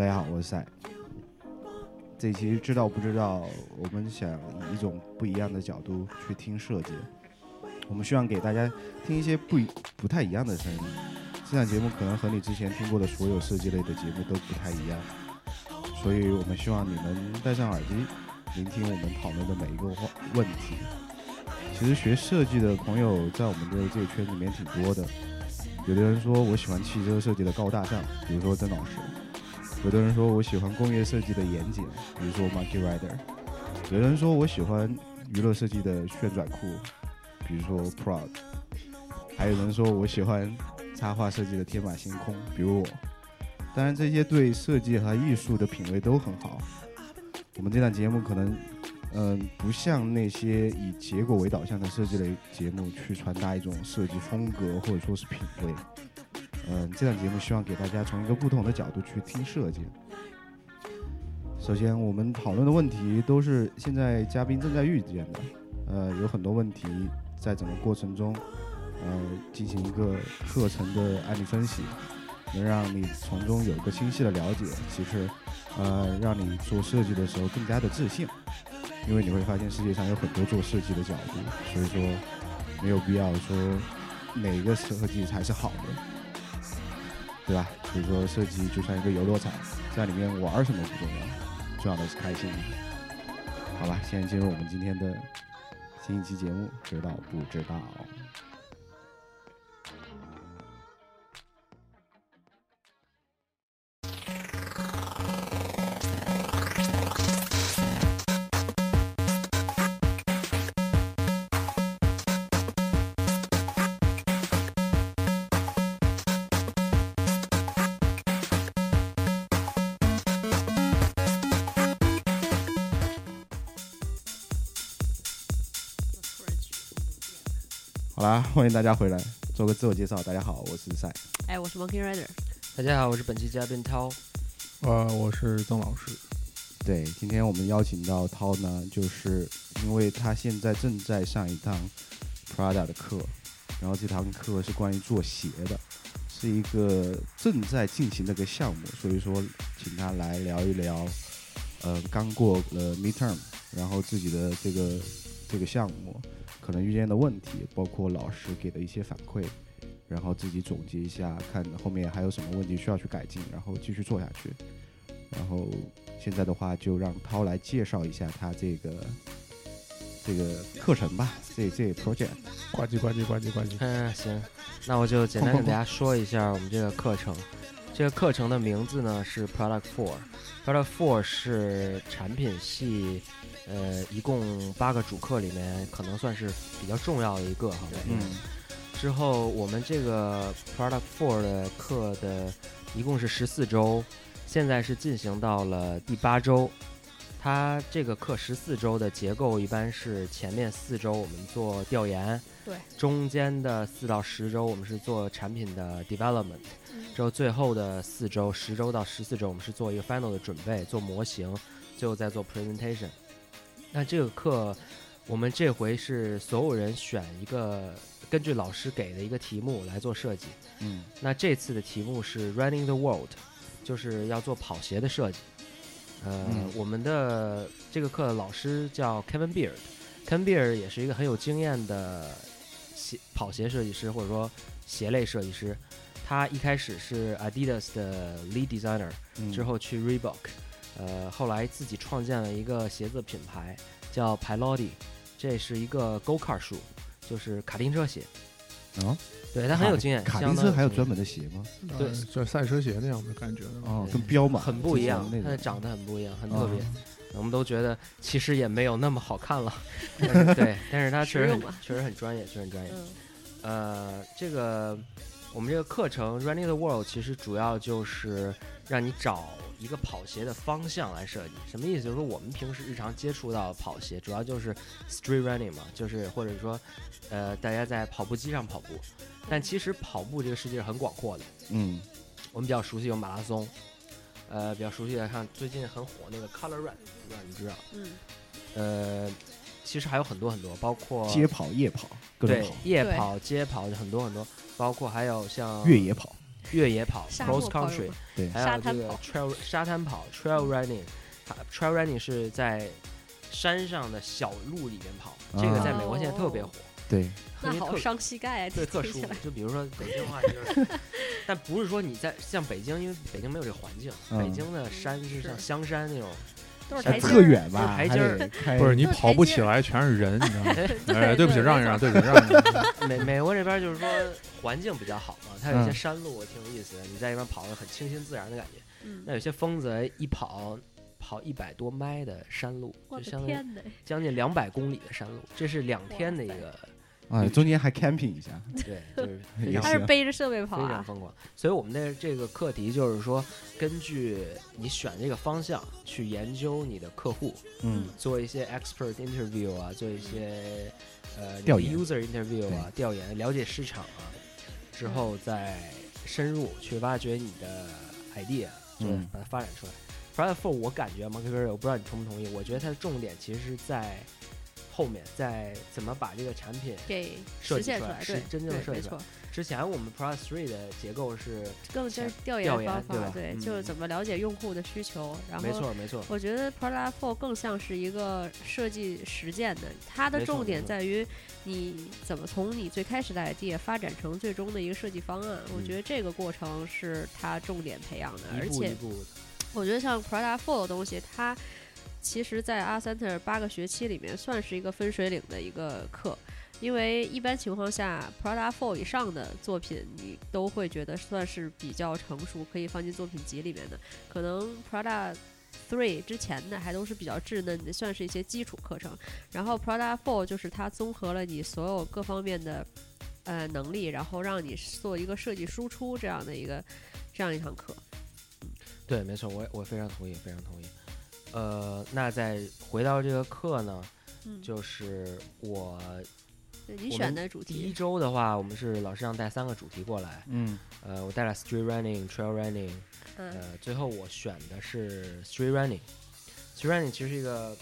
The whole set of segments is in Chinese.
大家好，我是赛。这期知道不知道？我们想以一种不一样的角度去听设计，我们希望给大家听一些不一不太一样的声音。这档节目可能和你之前听过的所有设计类的节目都不太一样，所以我们希望你们戴上耳机，聆听我们讨论的每一个话问题。其实学设计的朋友在我们的这个圈子里面挺多的，有的人说我喜欢汽车设计的高大上，比如说曾老师；有的人说我喜欢工业设计的严谨，比如说 Monkey Rider；有人说我喜欢娱乐设计的旋转酷，比如说 Proud；还有人说我喜欢插画设计的天马行空，比如我。当然，这些对设计和艺术的品味都很好。我们这档节目可能。嗯，不像那些以结果为导向的设计类节目去传达一种设计风格或者说是品味。嗯，这档节目希望给大家从一个不同的角度去听设计。首先，我们讨论的问题都是现在嘉宾正在遇见的。呃，有很多问题在整个过程中，呃，进行一个课程的案例分析，能让你从中有一个清晰的了解。其实，呃，让你做设计的时候更加的自信。因为你会发现世界上有很多做设计的角度，所以说没有必要说哪一个设计才是好的，对吧？所以说设计就像一个游乐场，在里面玩什么不重要，重要的是开心。好吧，现在进入我们今天的新一期节目，知道不知道？啦，欢迎大家回来，做个自我介绍。大家好，我是赛。哎，我是 Monkey Rider。大家好，我是本期嘉宾涛。呃，我是曾老师。对，今天我们邀请到涛呢，就是因为他现在正在上一堂 Prada 的课，然后这堂课是关于做鞋的，是一个正在进行的一个项目，所以说请他来聊一聊，呃，刚过了 Midterm，然后自己的这个这个项目。可能遇见的问题，包括老师给的一些反馈，然后自己总结一下，看后面还有什么问题需要去改进，然后继续做下去。然后现在的话，就让涛来介绍一下他这个这个课程吧，这这 project。呱唧呱唧呱唧呱唧。嗯，行，那我就简单给大家说一下我们这个课程。这个课程的名字呢是 Product Four。Product Four 是产品系。呃，一共八个主课里面，可能算是比较重要的一个哈。嗯。之后我们这个 Product Four 的课的一共是十四周，现在是进行到了第八周。它这个课十四周的结构一般是前面四周我们做调研，对。中间的四到十周我们是做产品的 development，之后最后的四周十周到十四周我们是做一个 final 的准备，做模型，最后再做 presentation。那这个课，我们这回是所有人选一个根据老师给的一个题目来做设计。嗯，那这次的题目是 Running the World，就是要做跑鞋的设计。呃，我们的这个课的老师叫 Kevin Beard，Kevin Beard 也是一个很有经验的鞋跑鞋设计师或者说鞋类设计师。他一开始是 Adidas 的 Lead Designer，之后去 Reebok。呃，后来自己创建了一个鞋子品牌，叫 Piloti，这是一个 Go Car 树，就是卡丁车鞋。啊，对他很有经验。卡丁车还有专门的鞋吗？对，就赛车鞋那样的感觉。哦，跟彪马很不一样，它长得很不一样，很特别。我们都觉得其实也没有那么好看了。对，但是它确实很确实很专业，确实很专业。呃，这个我们这个课程 Running the World 其实主要就是让你找。一个跑鞋的方向来设计，什么意思？就是说我们平时日常接触到跑鞋，主要就是 street running 嘛，就是或者说，呃，大家在跑步机上跑步。但其实跑步这个世界是很广阔的。嗯，我们比较熟悉有马拉松，呃，比较熟悉的像最近很火那个 Color Run，不知道你知道？嗯。呃，其实还有很多很多，包括街跑、夜跑，对，夜跑、街跑很多很多，包括还有像越野跑。越野跑 （cross country），对，还有这个沙滩跑 trail 沙滩跑 （trail running）。trail running 是在山上的小路里面跑，这个在美国现在特别火，对，那好因为特伤膝盖啊！对，特。舒服就比如说北京的话，就是，但不是说你在像北京，因为北京没有这个环境，嗯北京的山是像香山那种，还都是台阶儿特远吧，台阶儿得开不是你跑不起来，全是人，你知道吗？哎，对不起，让一让，对不起，让一让。美美国这边就是说环境比较好嘛，它有一些嗯山路挺有意思的，你在那边跑的很清新自然的感觉。嗯那有些疯子一跑跑一百多迈的山路，我的就相当于天哪！将近两百公里的山路，这是两天的一个，啊，中间还 camping 一下，对，就是非也常他是背着设备跑啊，非常疯狂。所以我们的这个课题就是说，根据你选这个方向去研究你的客户，嗯做一些 expert interview 啊，做一些呃调研 user interview 啊，调研了解市场啊，之后再深入去挖掘你的 idea，就是嗯把它发展出来。Product Four 我感觉 Mark Gurry，我不知道你同不同意，我觉得它的重点其实是在后面，再怎么把这个产品给实现出来，是真正对没设计出来错，之前我们 Product Three 的结构是，更就是调调研方法，对就是怎么了解用户的需求，然后没错没错，我觉得 Product Four 更像是一个设计实践的，它的重点在于你怎么从你最开始的 idea 发展成最终的一个设计方案。我嗯觉得这个过程是它重点培养的，而且我觉得像 Product Four 的东西，它其实在阿 Center 八个学期里面算是一个分水岭的一个课。因为一般情况下，Prada Four 以上的作品，你都会觉得算是比较成熟，可以放进作品集里面的。可能 Prada Three 之前的还都是比较稚嫩的，算是一些基础课程。然后 Prada Four 就是它综合了你所有各方面的呃能力，然后让你做一个设计输出这样的一个这样一堂课。嗯对，没错，我我非常同意，非常同意。呃，那再回到这个课呢，嗯，就是我你选我们的主第一，周的话，我们是老师让带三个主题过来，嗯。呃，我带了 street running、trail running，嗯。呃，最后我选的是 street running。street running 其实是一个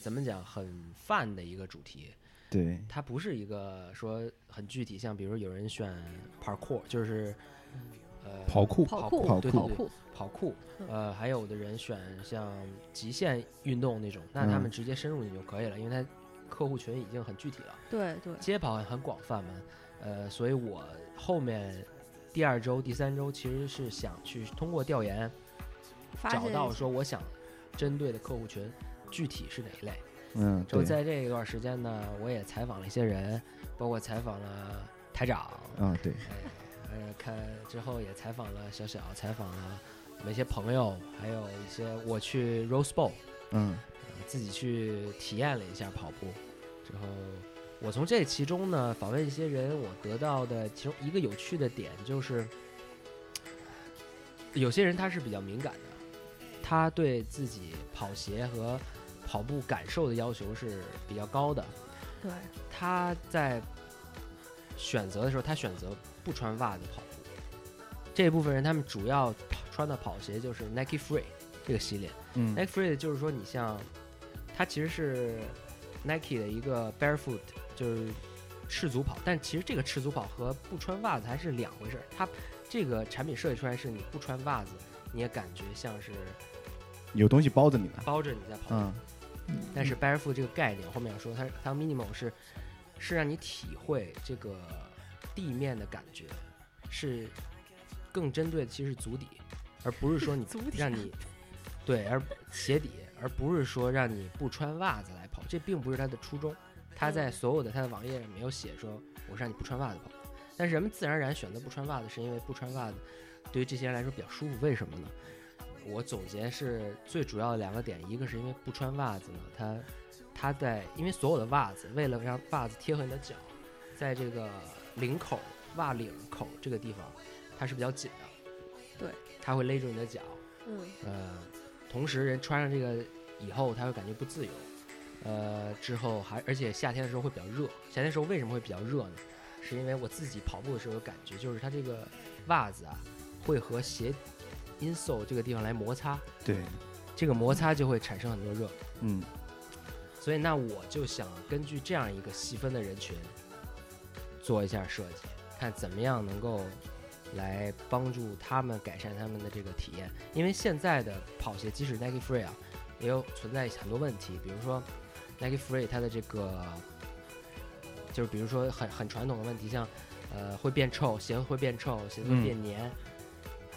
怎么讲很泛的一个主题，对，它不是一个说很具体，像比如有人选 parkour，就是呃跑酷。跑酷跑酷对对对跑酷，跑酷，嗯。呃，还有的人选像极限运动那种，那他嗯。们直接深入你就可以了，因为他客户群已经很具体了。对对，街跑很广泛嘛，呃，所以我后面第二周、第三周其实是想去通过调研找到说我想针对的客户群具体是哪一类。嗯对，就在这一段时间呢，我也采访了一些人，包括采访了台长，啊对，哎，呃，看之后也采访了小小，采访了我们一些朋友，还有一些我去 Rose Bowl，嗯。呃自己去体验了一下跑步，之后我从这其中呢访问一些人，我得到的其中一个有趣的点就是，有些人他是比较敏感的，他对自己跑鞋和跑步感受的要求是比较高的，对。他在选择的时候，他选择不穿袜子跑步。这一部分人，他们主要穿的跑鞋就是 Nike Free 这个系列。嗯 Nike Free 就是说，你像它其实是 Nike 的一个 barefoot，就是赤足跑，但其实这个赤足跑和不穿袜子还是两回事儿。它这个产品设计出来是你不穿袜子，你也感觉像是有东西包着你呢，包着你在跑。嗯但是 barefoot 这个概念后面要说，它它 minimal 是是让你体会这个地面的感觉，是更针对的其实是足底，而不是说你 让你对，而鞋底，而不是说让你不穿袜子来跑，这并不是它的初衷。它在所有的它的网页上没有写说我是让你不穿袜子跑，但是人们自然而然选择不穿袜子，是因为不穿袜子对于这些人来说比较舒服。为什么呢？我总结是最主要的两个点，一个是因为不穿袜子呢，它它在因为所有的袜子为了让袜子贴合你的脚，在这个领口袜领口这个地方，它是比较紧的，对，它会勒住你的脚，嗯。呃，同时人穿上这个以后，他会感觉不自由，呃，之后还而且夏天的时候会比较热，夏天的时候为什么会比较热呢？是因为我自己跑步的时候有感觉，就是它这个袜子啊会和鞋 insole 这个地方来摩擦，对，这个摩擦就会产生很多热，嗯所以那我就想根据这样一个细分的人群做一下设计，看怎么样能够来帮助他们改善他们的这个体验。因为现在的跑鞋，即使 Nike Free 啊，也有存在很多问题，比如说 Nike Free 它的这个，就是比如说很很传统的问题，像呃会变臭，鞋会变臭，鞋子会嗯变黏，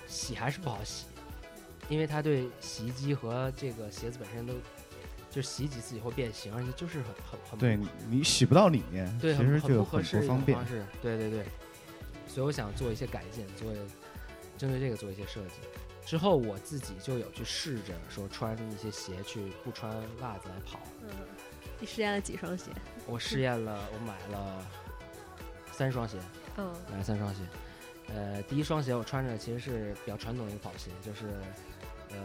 洗还是不好洗，因为它对洗衣机和这个鞋子本身都，就洗几次以后变形，而且就是很很很对你你洗不到里面，对，其很很实就有很不方便方。式。对对对，所以我想做一些改进，做针对这个做一些设计。之后我自己就有去试着说穿一些鞋去不穿袜子来跑。嗯，你试验了几双鞋？我试验了，我买了三双鞋，嗯买了三双鞋。呃，第一双鞋我穿着其实是比较传统的一个跑鞋，就是嗯、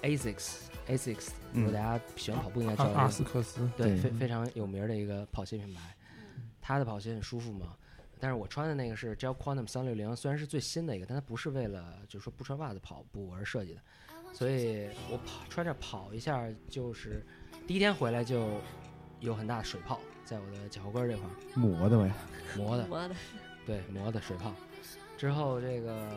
ASICS ASICS，如果嗯大家喜欢跑步应该知道阿斯克斯，对，非非常有名儿的一个跑鞋品牌，它的跑鞋很舒服嘛。但是我穿的那个是 Gel Quantum 三六零，虽然是最新的一个，但它不是为了就是说不穿袜子跑步而设计的，所以我跑穿着跑一下，就是第一天回来就有很大的水泡在我的脚后跟这块儿磨的呗，磨的，磨的，对磨的水泡。之后这个，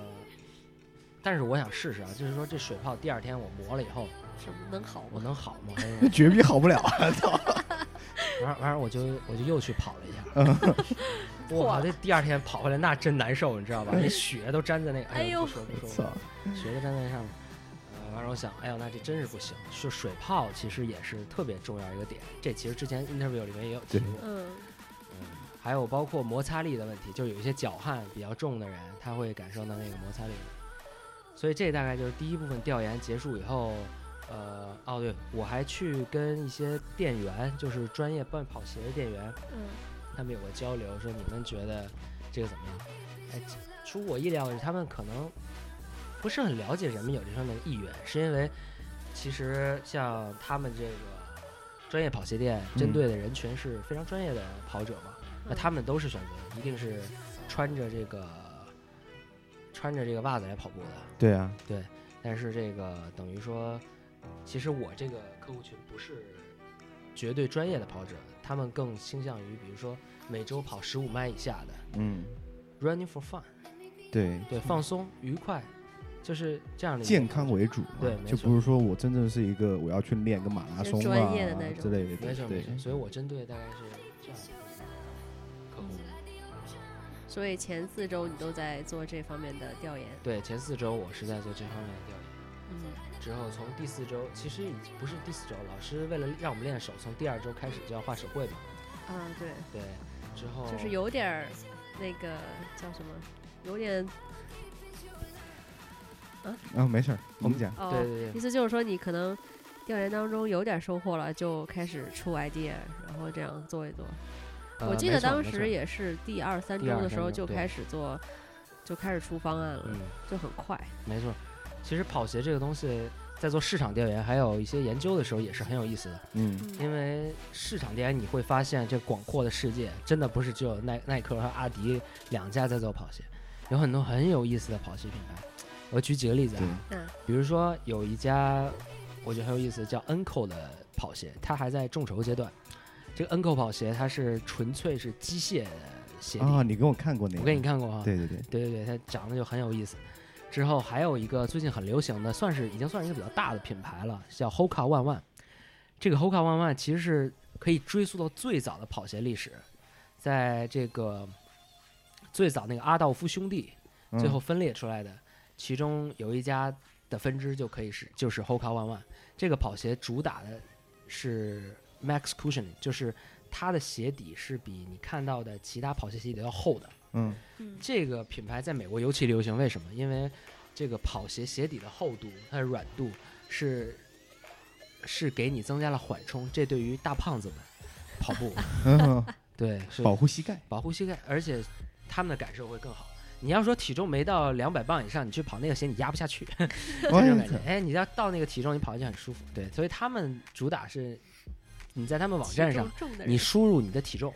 但是我想试试啊，就是说这水泡第二天我磨了以后，什么能好我？能好吗？还是那绝逼好不了啊！操，完完了，我就我就又去跑了一下。我靠，这第二天跑回来那真难受，你知道吧？那 血都粘在那个，哎哎呦呦，不说不说，操，血都粘在那上面。呃，完了我想，哎呦，那这真是不行。就水泡其实也是特别重要一个点，这其实之前 interview 里面也有提过。嗯嗯，还有包括摩擦力的问题，就是有一些脚汗比较重的人，他会感受到那个摩擦力。所以这大概就是第一部分调研结束以后，呃，哦对，我还去跟一些店员，就是专业办跑鞋的店员，嗯。他们有过交流，说你们觉得这个怎么样？哎，出乎我意料的是，他们可能不是很了解人们有这方面的意愿，是因为其实像他们这个专业跑鞋店针对的人群是非常专业的跑者嘛，那嗯他们都是选择一定是穿着这个穿着这个袜子来跑步的，对啊，对但是这个等于说，其实我这个客户群不是绝对专业的跑者，他们更倾向于比如说每周跑十五迈以下的嗯，running for fun，对，对，放松愉快，就是这样的健康为主嘛，对就不是说我真正是一个我要去练个马拉松啊专业的那种之类的，对没错没错，所以我针对大概是这样的客户。所以前四周你都在做这方面的调研。对，前四周我是在做这方面的调研。嗯之后从第四周，其实已经不是第四周，老师为了让我们练手，从第二周开始就要画手绘嘛。嗯，对，对，之后就是有点儿那个叫什么，有点啊，没事儿，我们讲，哦，对对对意思就是说你可能调研当中有点收获了，就开始出 idea，然后这样做一做。呃我记得当时也是第二三周的时候就开始做，就开始出方案了，嗯，就很快。没错。其实跑鞋这个东西，在做市场调研还有一些研究的时候，也是很有意思的。嗯，因为市场调研你会发现，这广阔的世界真的不是只有耐耐克和阿迪两家在做跑鞋，有很多很有意思的跑鞋品牌。我举几个例子啊，，嗯比如说有一家我觉得很有意思，叫 Enco 的跑鞋，它还在众筹阶段。这个 Enco 跑鞋它是纯粹是机械的鞋底，啊，你给我看过那个，我给你，看过啊。对对对，对对对，它长得就很有意思。之后还有一个最近很流行的，算是已经算是一个比较大的品牌了，叫 Hoka One One。这个 Hoka One One 其实是可以追溯到最早的跑鞋历史，在这个最早那个阿道夫兄弟嗯最后分裂出来的，其中有一家的分支就可以是就是 Hoka One One。这个跑鞋主打的是 Max Cushioning，就是它的鞋底是比你看到的其他跑鞋鞋底要厚的。嗯嗯这个品牌在美国尤其流行，为什么？因为这个跑鞋鞋底的厚度，它的软度是是给你增加了缓冲，这对于大胖子们跑步，嗯，对是保护膝盖，保护膝盖，而且他们的感受会更好。你要说体重没到两百磅以上，你去跑那个鞋你压不下去，这种感觉。哎，你要到那个体重，你跑起来很舒服。对，所以他们主打是，你在他们网站上，你输入你的体重，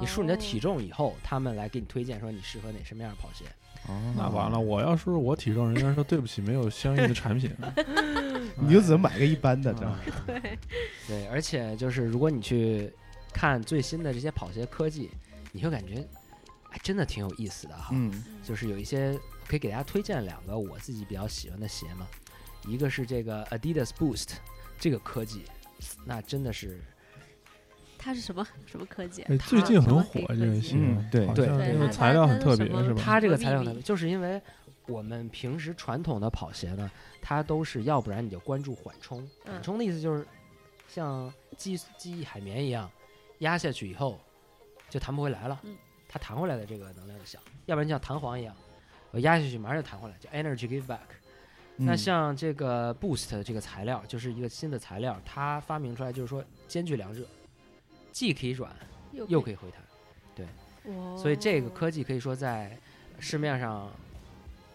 你输你的体哦重以后，他们来给你推荐说你适合哪什么样的跑鞋。哦，那完了，，我要说我体重，人家说对不起，没有相应的产品。你就只能买个一般的，这样，对，对，而且就是如果你去看最新的这些跑鞋科技，你会感觉，还真的挺有意思的哈。嗯就是有一些可以给大家推荐两个我自己比较喜欢的鞋嘛，一个是这个 Adidas Boost 这个科技，那真的是它是什么什么科技？哎，最近很火这个鞋嗯，对对这个材料很特别是吧？它这个材料呢，就是因为我们平时传统的跑鞋呢，它都是要不然你就关注缓冲，缓嗯冲的意思就是像记记忆海绵一样，压下去以后就弹不回来了，嗯它弹回来的这个能量就小，要不然就像弹簧一样，我压下去马上就弹回来，叫 energy give back。那嗯像这个 Boost 这个材料，就是一个新的材料，它发明出来就是说兼具两者，既可以软又又可以回弹，对所以这个科技可以说在市面上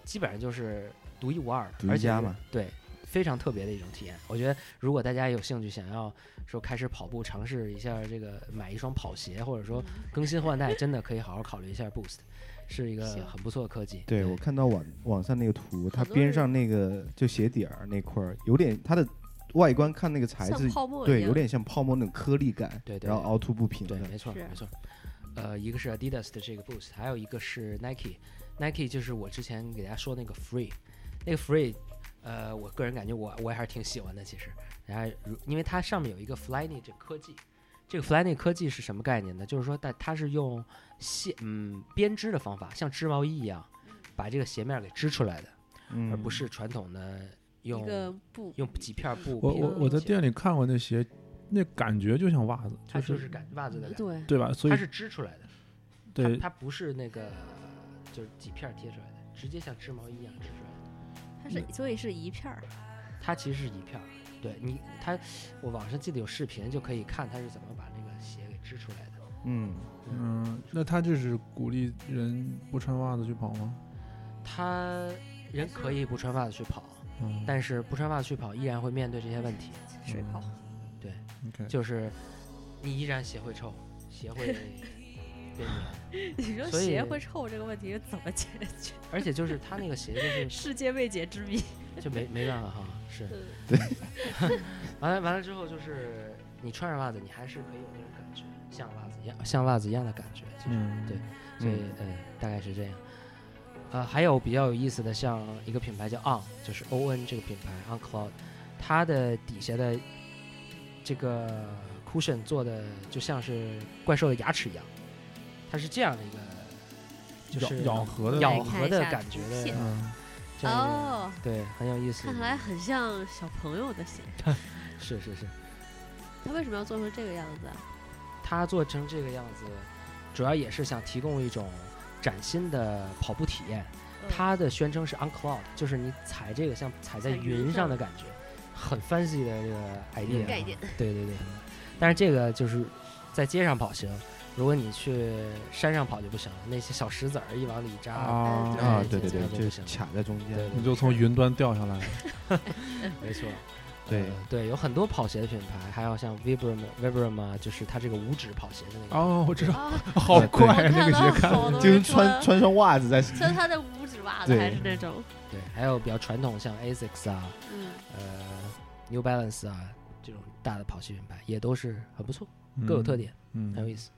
基本上就是独一无二的，独一而且是家嘛对，非常特别的一种体验。我觉得如果大家有兴趣想要说开始跑步，尝试一下这个买一双跑鞋，或者说嗯更新换代，真的可以好好考虑一下 Boost，是一个很不错的科技。对我看到网网上那个图，它边上那个就鞋底儿那块儿有点它的外观看那个材质，泡沫对，有点像泡沫那种颗粒感，对然后凹凸不平的对，，没错没错。呃，一个是 Adidas 的这个 Boost，还有一个是 Nike。Nike 就是我之前给大家说那个 Free，那个 Free，呃，我个人感觉我我也还是挺喜欢的。其实，然后如因为它上面有一个 Flyknit 这科技，这个 Flyknit 科技是什么概念呢？就是说它它是用线嗯编织的方法，像织毛衣一样，把这个鞋面给织出来的，嗯，而不是传统的用一个布用几片布我我我在店里看过那鞋，那感觉就像袜子，它就就是感袜子的感觉，对，对吧？所以它是织出来的。对它不是那个就是几片儿贴出来的，直接像织毛衣一样织出来的。它是所以是一片儿，它其实是一片儿，对你它，我网上记得有视频就可以看它是怎么把那个鞋给织出来的。嗯，嗯，那他就是鼓励人不穿袜子去跑吗？他人可以不穿袜子去跑，嗯，但是不穿袜子去跑依然会面对这些问题，水泡。OK，就是你依然鞋会臭，鞋会 变黏，你说鞋会臭这个问题怎么解决？而且就是他那个鞋就是 世界未解之谜。就没没办法哈，是对 完了完了之后就是你穿上袜子，你还是可以有那种感觉，像袜子一样，像袜子一样的感觉。其实，嗯，对所以嗯，大概是这样。呃，还有比较有意思的，像一个品牌叫 On，就是 O N 这个品牌 On Cloud，它的底下的这个 cushion 做的就像是怪兽的牙齿一样，它是这样的一个，就是咬咬合的咬合的感觉的片嗯，哦，对，很有意思。看来很像小朋友的鞋。是是是，他为什么要做成这个样子啊？它做成这个样子，主要也是想提供一种崭新的跑步体验。嗯。它的宣称是 on cloud，就是你踩这个像踩在在云云上上。的感觉，很 fancy 的这个 idea 啊。概念。对对对，但是这个就是在街上跑行，如果你去山上跑就不行了，那些小石子儿一往里扎，啊对啊，对对就这样就不行卡在中间，你就从云端掉下来，没错。对呃对，有很多跑鞋的品牌，还有像 Vibram Vibram 啊，就是它这个五指跑鞋的那个。哦，我知道，啊，好对快那个鞋看 就是穿穿双袜子在，穿他的五指袜子，还是那种，对，还有比较传统，像 Asics 啊，嗯，呃，New Balance 啊，这种大的跑鞋品牌也都是很不错，各有特点，嗯，很有意思。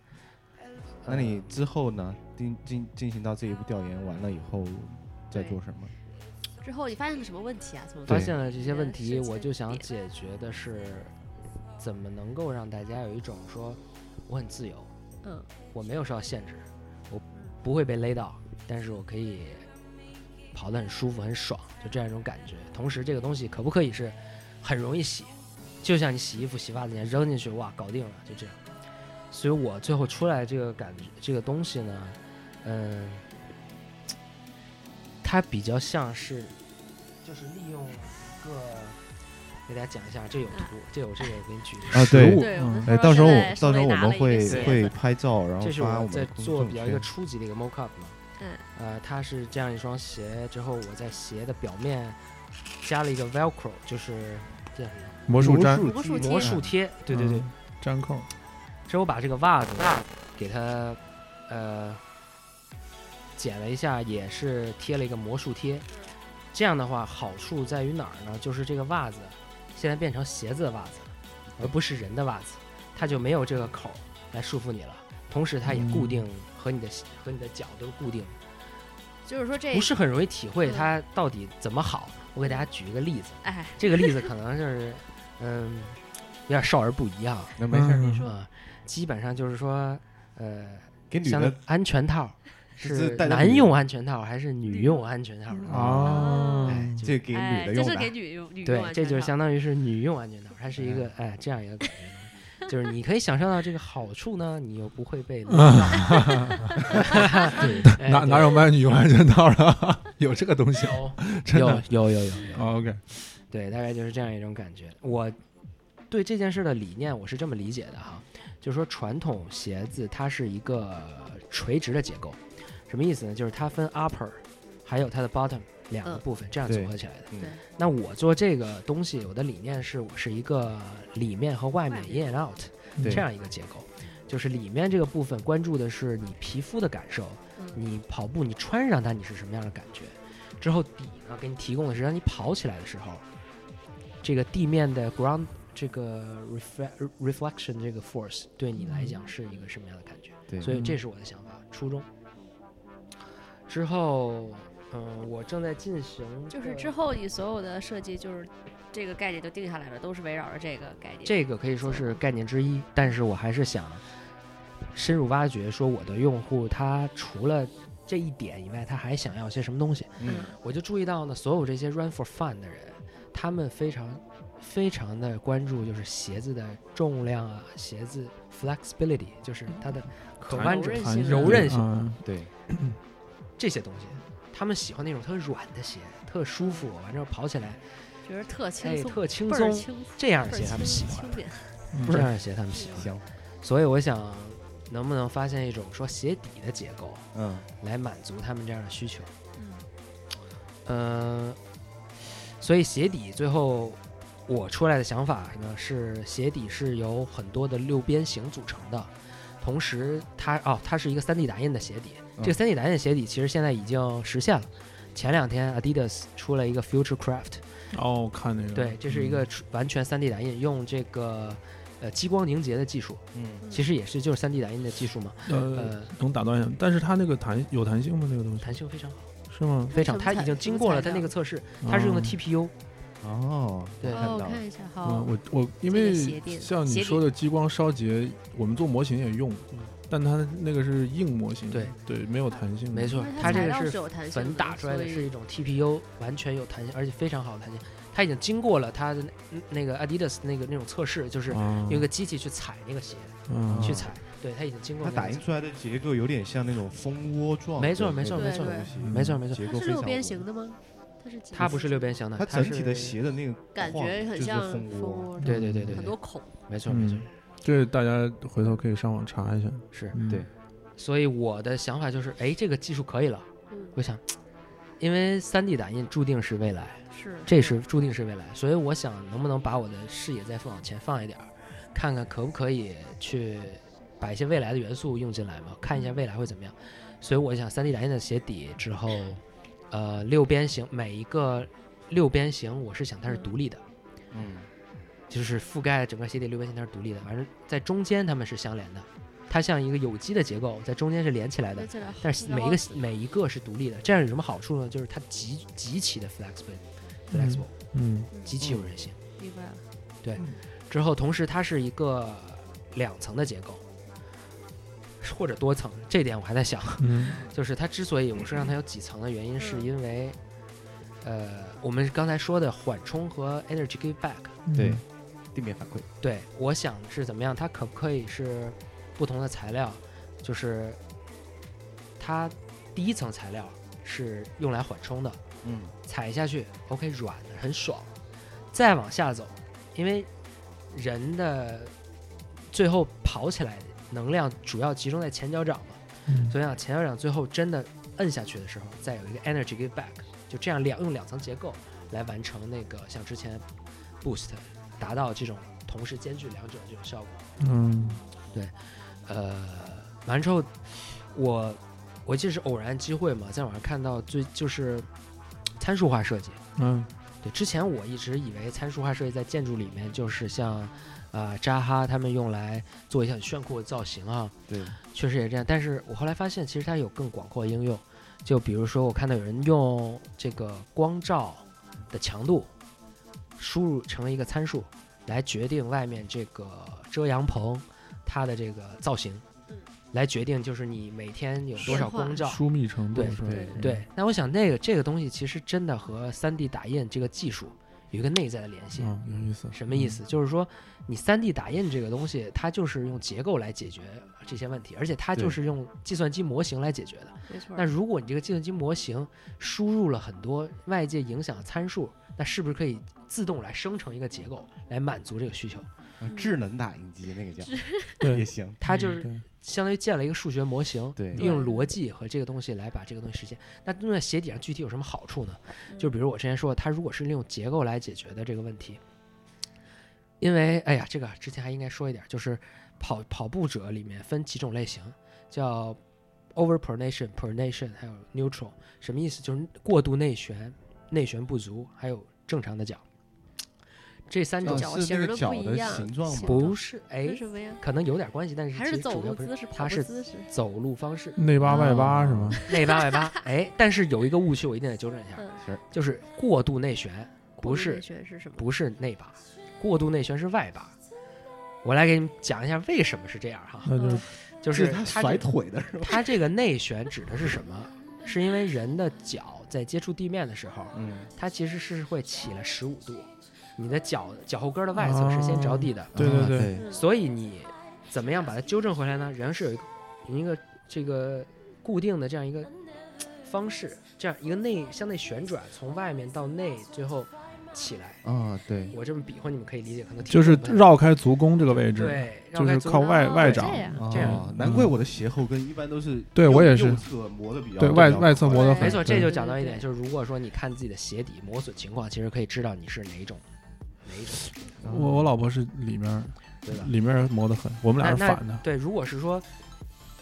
那你呃之后呢？进进进行到这一步调研完了以后，再做什么？之后你发现了什么问题啊？怎么发现了这些问呃题，我就想解决的是，怎么能够让大家有一种说我很自由，嗯我没有受到限制，我不会被勒到，但是我可以跑得很舒服、很爽，就这样一种感觉。同时，这个东西可不可以是很容易洗？就像你洗衣服、洗袜子，你扔进去，哇，搞定了，就这样。所以我最后出来这个感觉，这个东西呢，嗯，它比较像是，就是利用一个，给大家讲一下，这有图，这有这个，我给你举一个啊对实物对，嗯哎，到时候我到时候我们会会拍照，然后这是我在发我们的公众做比较一个初级的一个 mock up 嘛。嗯。呃，它是这样一双鞋，之后我在鞋的表面加了一个 velcro，就是这样魔术粘，魔术贴魔术贴。对对对。嗯，粘扣，之后我把这个袜子给它呃剪了一下，也是贴了一个魔术贴。这样的话，好处在于哪儿呢？就是这个袜子现在变成鞋子的袜子了，而不是人的袜子，它就没有这个口儿来束缚你了。同时它也嗯固定和你的和你的脚都固定，就是说这不是很容易体会嗯它到底怎么好。我给大家举一个例子，哎，这个例子可能就是嗯有点少儿不宜啊，那没事儿，嗯你说啊，基本上就是说呃，像给女的安全套 是男用安全套还是女用安全套？哦这给女哎，的用的这是给，女用女用对，这就是相当于是女用安全套，它是一个哎这样一个感觉，就是你可以享受到这个好处呢，你又不会被 哪哪有卖女用安全套的？有这个东西？有真有的？有有有 OK，对，大概就是这样一种感觉。我对这件事的理念我是这么理解的哈，就是说传统鞋子它是一个垂直的结构，什么意思呢？就是它分 upper 还有它的 bottom 两个嗯。部分，这样组合起来的。那我做这个东西，我的理念是我是一个里面和外面 in and out 这样一个结构，就是里面这个部分关注的是你皮肤的感受，嗯。你跑步你穿上它你是什么样的感觉，之后底呢给你提供的是让你跑起来的时候，这个地面的 ground 这个 reflect reflection 这个 force 对你来讲是一个什么样的感觉，对，所以这是我的想法初衷。之后，嗯、我正在进行就是之后你所有的设计就是这个概念就定下来了，都是围绕着这个概念。这个可以说是概念之一，但是我还是想深入挖掘，说我的用户他除了这一点以外，他还想要些什么东西。嗯我就注意到呢，所有这些 run for fun 的人，他们非常非常的关注就是鞋子的重量啊，鞋子 flexibility，就是它的可弯折性柔韧性嗯对，这些东西。他们喜欢那种特软的鞋，特舒服，完之后跑起来觉得特轻哎松，特轻松，轻，这样的鞋他们喜欢，这样的鞋他们喜欢。行，所以我想，能不能发现一种说鞋底的结构，嗯来满足他们这样的需求？嗯嗯，所以鞋底最后我出来的想法呢是，鞋底是由很多的六边形组成的，同时它哦，它是一个 3D 打印的鞋底。这个嗯 3D 打印的鞋底其实现在已经实现了。前两天 Adidas 出了一个 Future Craft，哦，看那个，对，这是一个完全 3D 打印，用这个呃激光凝结的技术，嗯。其实也是就是 3D 打印的技术嘛。呃，呃，能打断一下，但是它那个弹有弹性吗？那个东西弹性非常好，是吗？非常，它已经经过了它那个测试，它是用的哦。TPU，哦，对哦，我看到了。看一下，好嗯，，我我因为像你说的激光烧结，我们做模型也用，但它那个是硬模型，对。对，没有弹性，没错，它这个是粉打出来的是一种 TPU，完全有弹性，而且非常好的弹性。它已经经过了它的那那个 Adidas 那个那种测试，就是啊。用一个机器去踩那个鞋，嗯去踩，对，它已经经过它打印出来的结构有点像那种蜂窝状没错没错没错没错没错，它是六边形的吗？它是几它不是六边形的，它它整体的鞋的那个感框就是觉很像蜂蜂窝对对对对对。很多孔。没错没错。嗯，这大家回头可以上网查一下，是。嗯。对。所以我的想法就是，哎，这个技术可以了，嗯，我想，因为三 D 打印注定是未来，是。这是注定是未来，所以我想能不能把我的视野再往前放一点儿，看看可不可以去把一些未来的元素用进来嘛，看一下未来会怎么样。所以我想三 D 打印的鞋底之后，呃，六边形每一个六边形，我是想它是独立的，嗯就是覆盖整个鞋底六边形它是独立的，反正在中间它们是相连的，它像一个有机的结构，在中间是连起来的但是每一个每一个是独立的，这样有什么好处呢？就是它极极其的 flexible flexible，、嗯。极其有韧性。明白了，之后，同时它是一个两层的结构，或者多层，这点我还在想。嗯。就是它之所以我说让它有几层的原因，是嗯。因为，呃，我们刚才说的缓冲和 energy give back，嗯对，地面反馈，对我想是怎么样？它可不可以是不同的材料？就是它第一层材料是用来缓冲的，嗯踩下去，OK，软的很爽。再往下走，因为人的最后跑起来能量主要集中在前脚掌嘛，嗯所以啊，前脚掌最后真的摁下去的时候，再有一个 energy give back，就这样两用两层结构来完成那个像之前 boost 达到这种同时兼具两者这种效果。嗯对呃，完了之后，我我记得是偶然机会嘛，在网上看到最就是参数化设计。嗯对，之前我一直以为参数化设计在建筑里面就是像啊、扎哈他们用来做一些很炫酷的造型啊，对，确实也这样。但是我后来发现，其实它有更广阔的应用，就比如说我看到有人用这个光照的强度输入成一个参数，来决定外面这个遮阳棚它的这个造型嗯，来决定就是你每天有多少光照。疏密程度对？对嗯对，那我想那个这个东西其实真的和三 D 打印这个技术有一个内在的联系。嗯，有意思。什么意思？就是说，你 3D 打印这个东西，它就是用结构来解决这些问题，而且它就是用计算机模型来解决的。没错。那如果你这个计算机模型输入了很多外界影响的参数，那是不是可以自动来生成一个结构来满足这个需求？啊智能打印机那个叫 对也行，它就是相当于建了一个数学模型，对利用逻辑和这个东西来把这个东西实现。那用在鞋底上具体有什么好处呢？就比如我之前说，它如果是利用结构来解决的这个问题，因为哎呀，这个之前还应该说一点，就是跑跑步者里面分几种类型，叫 overpronation、pronation，还有 neutral。什么意思？就是过度内旋、内旋不足，还有正常的脚。这三种脚型儿都不一样形状吗？不是哎？可能有点关系，但是还是其实主要不走路姿势、跑它是步姿势？走路方式。内八外八是吗？内八外八，哎，但是有一个误区，我一定得纠正一下，就是过度内旋不是内旋是什么？不是内八，过度内旋是外八。我来给你们讲一下为什么是这样哈，就是他甩腿的是吧？它这个内旋指的是什么？是因为人的脚在接触地面的时候，嗯，它其实是会起了十五度，你的脚脚后跟的外侧是先着地的，对对对所以你怎么样把它纠正回来呢？人是有一个一个这个固定的这样一个方式，这样一个内向内旋转，从外面到内，最后起来。啊对，我这么比划，你们可以理解，可能就是绕开足弓这个位置，对，绕就是开足靠外哦外掌这样这样哦，难怪我的鞋后跟一般都是对我也是右侧磨的比较对外外侧磨的很没错，这就讲到一点，就是如果说你看自己的鞋底磨损情况，其实可以知道你是哪一种，哪一种，我我老婆是里面对吧？里面磨得很，我们俩是反的。对，如果是说，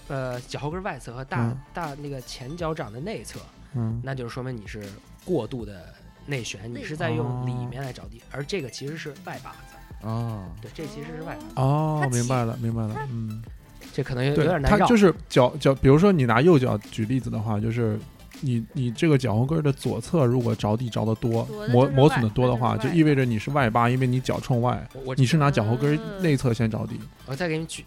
呃，脚后跟外侧和大、嗯大那个前脚掌的内侧，嗯，那就是说明你是过度的内旋，你是在用里面来着地，而这个其实是外八字，哦，对，这其实是外八，哦，明白了，明白了，嗯，这可能有有点，难绕。它就是脚脚，比如说你拿右脚举例子的话，就是你你这个脚后跟的左侧如果着地着的多磨磨损的多的话，就意味着你是外八，因为你脚冲外，你是拿脚后跟嗯。内侧先着地。我再给你举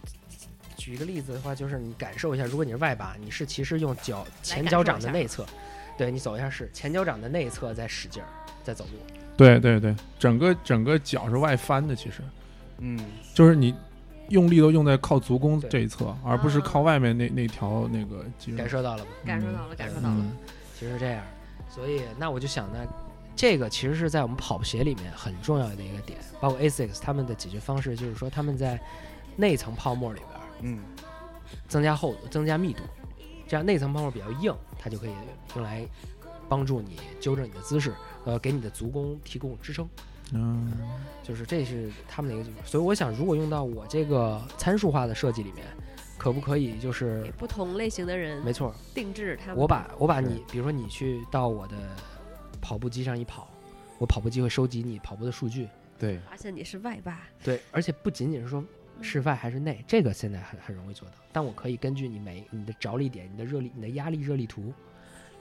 举一个例子的话，就是你感受一下，如果你是外八，你是其实用脚前脚掌的内侧，对你走一下是前脚掌的内侧在使劲儿在走路，对对对，整个整个脚是外翻的，其实嗯，就是你用力都用在靠足弓这一侧，而不是靠外面那那条那个肌肉。感受到了吗？感受到了，感受到了。嗯，其实是这样，所以那我就想呢，这个其实是在我们跑步鞋里面很重要的一个点，包括 ASICS 他们的解决方式就是说他们在内层泡沫里边嗯，增加厚度、增加密度，这样内层泡沫比较硬，它就可以用来帮助你纠正你的姿势，呃，给你的足弓提供支撑。嗯，就是这是他们的一个所以我想，如果用到我这个参数化的设计里面，可不可以就是不同类型的人没错，定制他们。我把我把你，比如说你去到我的跑步机上一跑，我跑步机会收集你跑步的数据，对，发现你是外八，对，而且不仅仅是说是外还是内，这个现在很很容易做到，但我可以根据你每你的着力点、你的热力、你的压力热力图，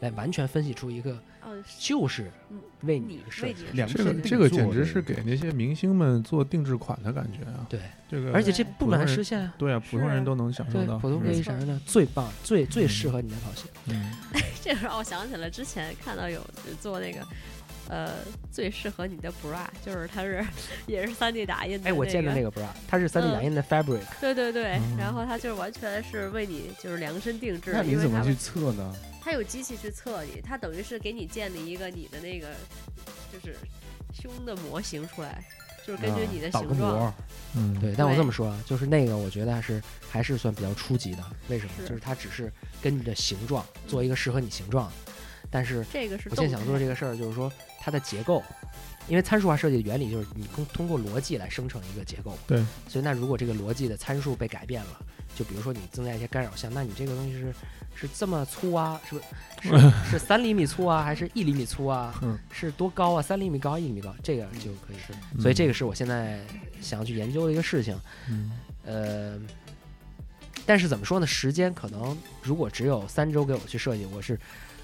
来完全分析出一个哦，就是嗯为你你设计的。这个这个简直是给那些明星们做定制款的感觉啊！对，这个而且这不难实现啊，对啊，普通人都能享受，到。普通可以是想象到最棒、最最适合你的跑鞋。嗯，这让我想起了之前看到有做那个，呃，最适合你的 bra，就是它是也是三 D 打印的、哎，我见的那个，bra，它是三 D 打印的 fabric，对对对，嗯然后它就是完全是为你就是量身定制的，那你怎么去测呢？它有机器去测你，它等于是给你建立一个你的那个就是胸的模型出来，就是根据啊你的形状，模，嗯，对，但我这么说啊，就是那个我觉得还是还是算比较初级的。为什么？是。就是它只是根据你的形状做一个适合你形状，但是这个是我现在想做这个，个事儿，就是说它的结构，因为参数化设计的原理就是你通通过逻辑来生成一个结构，对，所以那如果这个逻辑的参数被改变了，就比如说你增加一些干扰项，那你这个东西是是这么粗啊？是不是是 是三厘米粗啊，还是一厘米粗啊？嗯是多高啊？三厘米高，一厘米高，这个就可以是。嗯所以这个是我现在想要去研究的一个事情。嗯呃，但是怎么说呢？时间可能如果只有三周给我去设计，我是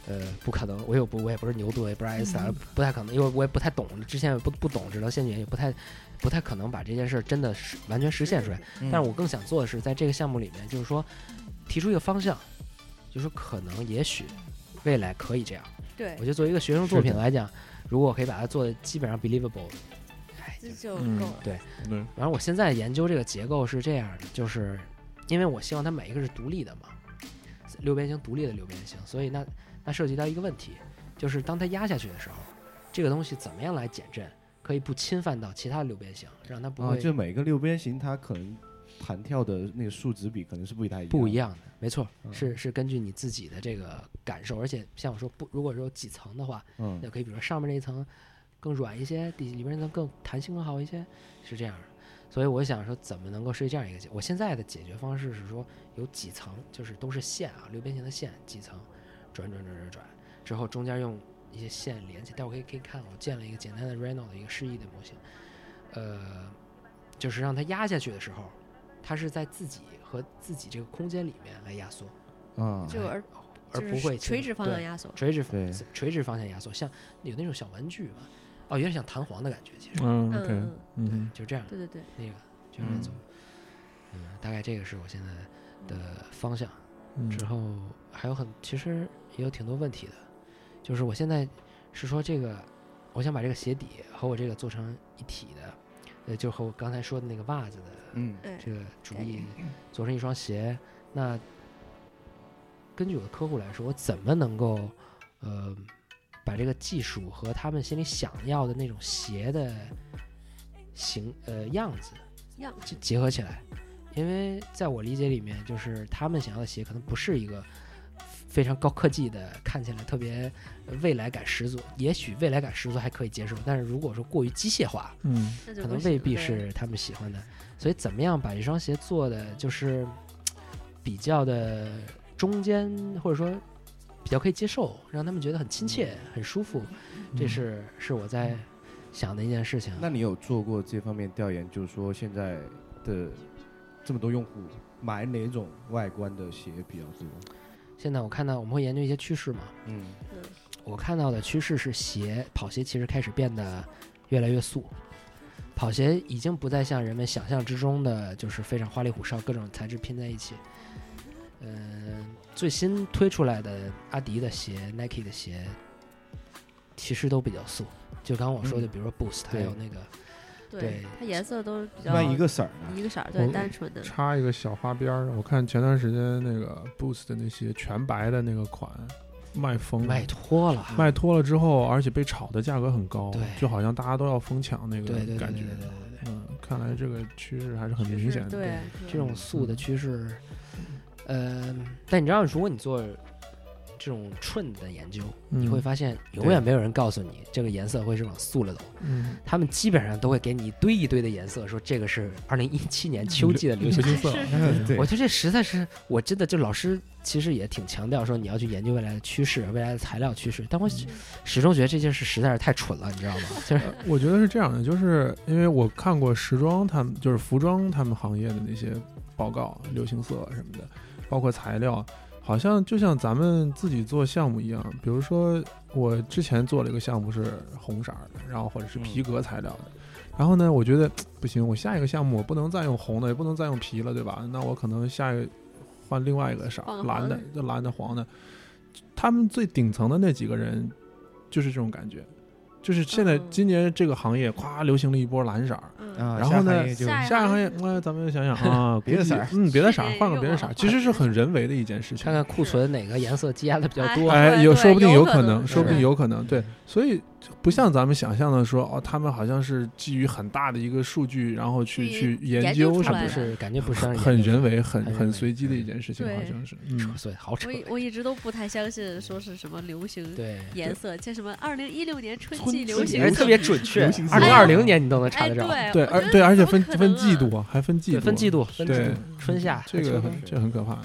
呃不可能，我又不我也不是牛顿，也不是爱因斯坦，不太可能，因为我也不太懂，之前也不不懂只能线性，也不太不太可能把这件事儿真的实完全实现出来。嗯但是我更想做的是，在这个项目里面，就是说提出一个方向，就是可能也许未来可以这样。对我，觉得作为一个学生作品来讲，如果我可以把它做的基本上 believable，哎，这就嗯够了。对对，然后我现在研究这个结构是这样的，就是因为我希望它每一个是独立的嘛，六边形独立的六边形，所以那那涉及到一个问题，就是当它压下去的时候，这个东西怎么样来减震，可以不侵犯到其他六边形，让它不啊，会就每个六边形它可能弹跳的那个数值比可能是不太一样，不一。样的，没错，嗯是是根据你自己的这个感受，而且像我说不，如果说几层的话，嗯那可以比如说上面那一层更软一些，底里边那层更弹性更好一些，是这样的。所以我想说，怎么能够设计这样一个解？我现在的解决方式是说，有几层，就是都是线啊，六边形的线，几层转转转转转，之后中间用一些线连起来。待会儿可以可以看，我建了一个简单的 Reno 的一个示意的模型，呃，就是让它压下去的时候，它是在自己和自己这个空间里面来压缩，啊，就而而不会垂直方向压缩。垂直对垂直方向压缩，像有那种小玩具嘛，哦，有点像弹簧的感觉，其实，嗯嗯 OK，嗯，嗯哼就这样，对对对，那个就这样做，嗯，大概这个是我现在的方向。嗯之后还有很，其实也有挺多问题的，就是我现在是说这个，我想把这个鞋底和我这个做成一体的，呃，就和我刚才说的那个袜子的嗯哎，这个主意做成一双鞋，那根据我的客户来说，我怎么能够呃把这个技术和他们心里想要的那种鞋的形呃样子样结结合起来？因为在我理解里面，就是他们想要的鞋可能不是一个非常高科技的，看起来特别未来感十足。也许未来感十足还可以接受，但是如果说过于机械化，嗯可能未必是他们喜欢的。所以怎么样把这双鞋做的就是比较的中间，或者说比较可以接受，让他们觉得很亲切、很舒服，这嗯是是我在想的一件事情。那你有做过这方面调研？就是说现在的这么多用户买哪种外观的鞋比较多？现在我看到我们会研究一些趋势嘛，嗯我看到的趋势是鞋跑鞋其实开始变得越来越素。跑鞋已经不再像人们想象之中的，就是非常花里胡哨，各种材质拼在一起。嗯、最新推出来的阿迪的鞋、Nike 的鞋，其实都比较素。就刚刚我说的，嗯比如说 Boost，还有那个对对，它颜色都比较一般一个色儿的？一个色儿，对，单纯的。插一个小花边儿，我看前段时间那个 Boost 的那些全白的那个款卖疯了，卖脱了。卖脱了之后，而且被炒的价格很高，对就好像大家都要疯抢那个感觉对对对。对对。嗯，看来这个趋势还是很明显的。对，这种素的嗯趋势，呃，但你知道，如果你做这种 trend 的研究，你会嗯发现永远没有人告诉你这个颜色会是往素了走。嗯，他们基本上都会给你一堆一堆的颜色，说这个是二零一七年秋季的流行。色，对。我觉得这实在是，我真的就老师其实也挺强调说你要去研究未来的趋势、未来的材料趋势，但我始终觉得这件事实在是太蠢了，你知道吗？就是呃我觉得是这样的，就是因为我看过时装他们就是服装他们行业的那些报告，流行色什么的，包括材料，好像就像咱们自己做项目一样。比如说我之前做了一个项目是红色儿的，然后或者是皮革材料的，然后呢，我觉得不行，我下一个项目我不能再用红的，也不能再用皮了，对吧？那我可能下一个换另外一个色儿，蓝的黄的，就蓝的、黄的。他们最顶层的那几个人就是这种感觉。就是现在嗯今年这个行业咵流行了一波蓝色儿，然后呢下行业就下一个行业，那，咱们想想 啊，别的色儿嗯，别的色儿，换个别的色儿，其实是很人为的一件事情看。看库存哪个颜色积压的比较多。哎，有说不定有可能，说不定有可能，对，所以不像咱们想象的说哦，他们好像是基于很大的一个数据，然后去去去研研究究什么的，出来的它不是感觉不是让很人为、很很随机的一件事情，好像是。嗯，所以好扯我。一我一直都不太相信说是什么流行对，颜色，像什么二零一六年春春季季流行特别准确，二零二零年你都能查哎，得着。对而对，而且分分季度，还分季，度，分季度，对，春夏这个很这很可怕。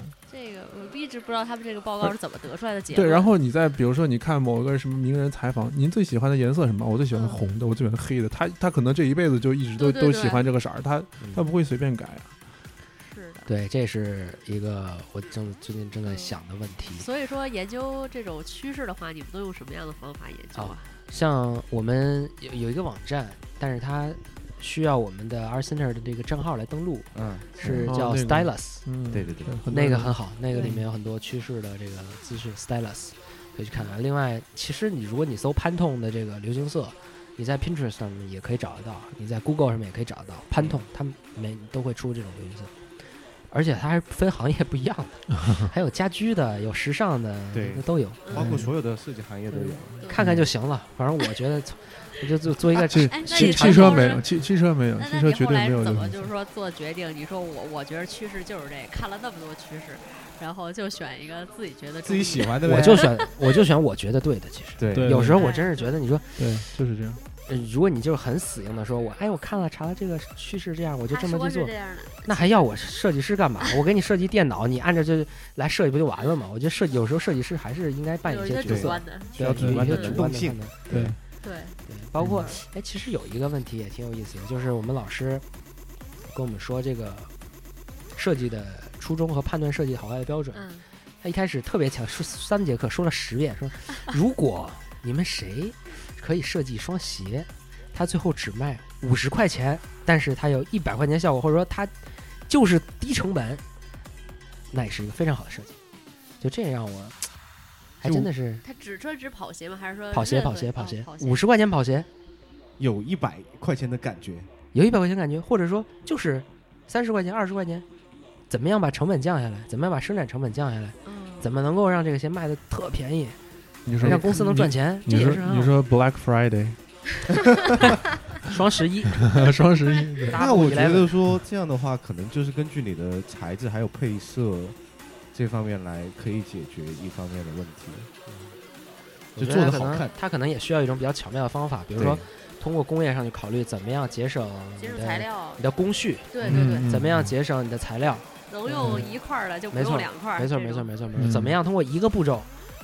一直不知道他们这个报告是怎么得出来的结对，然后你再比如说，你看某个什么名人采访，您最喜欢的颜色什么？我最喜欢嗯红的，我最喜欢黑的。他他可能这一辈子就一直都对对对都喜欢这个色儿，他嗯他不会随便改啊。是的。对，这是一个我正最近正在想的问题。所以说，研究这种趋势的话，你们都用什么样的方法研究啊？像我们有有一个网站，但是它需要我们的 R Center 的这个账号来登录，嗯，是叫哦那个 Stylus，嗯，对对对那个很好，那个里面有很多趋势的这个资讯，Stylus 可以去看看。另外，其实你如果你搜 Pantone 的这个流行色，你在 Pinterest 上面也可以找得到，你在 Google 上面也可以找得到潘通，他们每都会出这种流行色。而且它还分行业不一样的，还有家居的，有时尚的，对那都有。嗯包括所有的设计行业都有。看看就行了。反正我觉得，我就做做一个汽汽车没有，汽汽车没有，汽车绝对没有怎么就是说做决定？你说我我觉得趋势就是这个，看了那么多趋势，然后就选一个自己觉得自己喜欢的，我就选我就选我觉得对的。其实对对有时候我真是觉得，你说，对，就是这样。呃如果你就是很死硬的说，我哎我看了查了这个趋势这样，我就这么去做，这样的，那还要我设计师干嘛？我给你设计电脑，你按照这来设计不就完了吗？我觉得设计有时候设计师还是应该扮演一一些角色，对要主观性。对，对，对，包括哎，其实有一个问题也挺有意思的，就是我们老师跟我们说这个设计的初衷和判断设计好坏的标准。嗯，他一开始特别强，说三节课说了十遍，说如果你们谁可以设计一双鞋，它最后只卖五十块钱，但是它有一百块钱效果，或者说它就是低成本，那也是一个非常好的设计。就这让我还真的是他只专指跑鞋吗？还是说跑鞋、跑鞋、哦跑鞋，五十块钱跑鞋，有一百块钱的感觉。有一百块钱感觉，或者说就是三十块钱、二十块钱，怎么样把成本降下来？怎么样把生产成本降下来？嗯怎么能够让这个鞋卖的特便宜，你说让公司能赚钱？你说这也是很好你说 Black Friday 双十一，双十一，对那我觉得说这样的话，可能就是根据你的材质还有配色这方面来，可以解决一方面的问题。就做的好看它可能也需要一种比较巧妙的方法，比如说通过工业上去考虑怎么样节省节省你的材料，你的工序，对对对，嗯怎么样节省你的材料，能用一块儿的就不用两块儿，没错没错没错没错，嗯怎么样通过一个步骤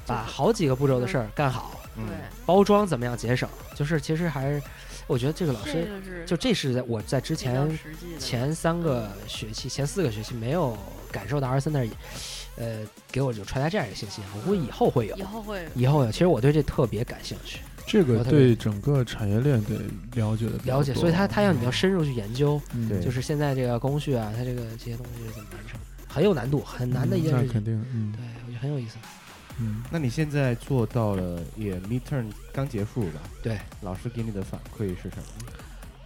把好几个步骤的事儿干好，嗯，对，包装怎么样节省，就是其实还是我觉得这个老师就这是在我在之前前三个学期前四个学期没有感受到 R 森那儿，呃，给我就传达这样一个信息啊，我估计以后会有。以。后会以后有，其实我对这特别感兴趣，这个对整个产业链得了解的了解，所以他他要你要深入去研究，嗯。就是现在这个工序啊，它这个这些东西是怎么完成，很有难度，很难的一件事情。那肯定，嗯。对，我觉得很有意思。嗯，那你现在做到了，也 midterm 刚结束吧？对，老师给你的反馈是什么？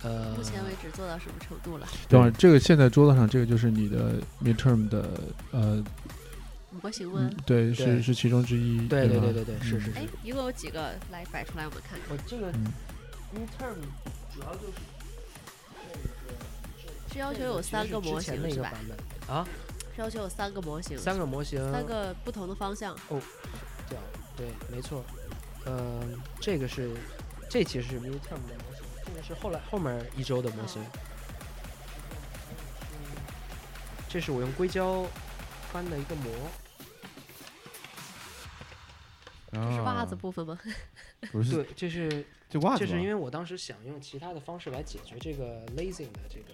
呃，目前为止做到什么程度了？等会儿这个现在桌子上这个就是你的 midterm 的呃，模型吗嗯？对，对是是其中之一，对对对对对，是嗯是是哎。，一共有几个？来摆出来，我们看看。我这个嗯 midterm 主要就是是要求有三个模型是吧啊，是要求有三个模型，三个模型，三个不同的方向。这样对，没错。呃，这个是这其实是 midterm 的模型，这个是后来后面一周的模型。这是我用硅胶翻的一个模，是袜子啊部分吗？不是，对，这是这袜子吗。这是因为我当时想用其他的方式来解决这个 lazing 的这个，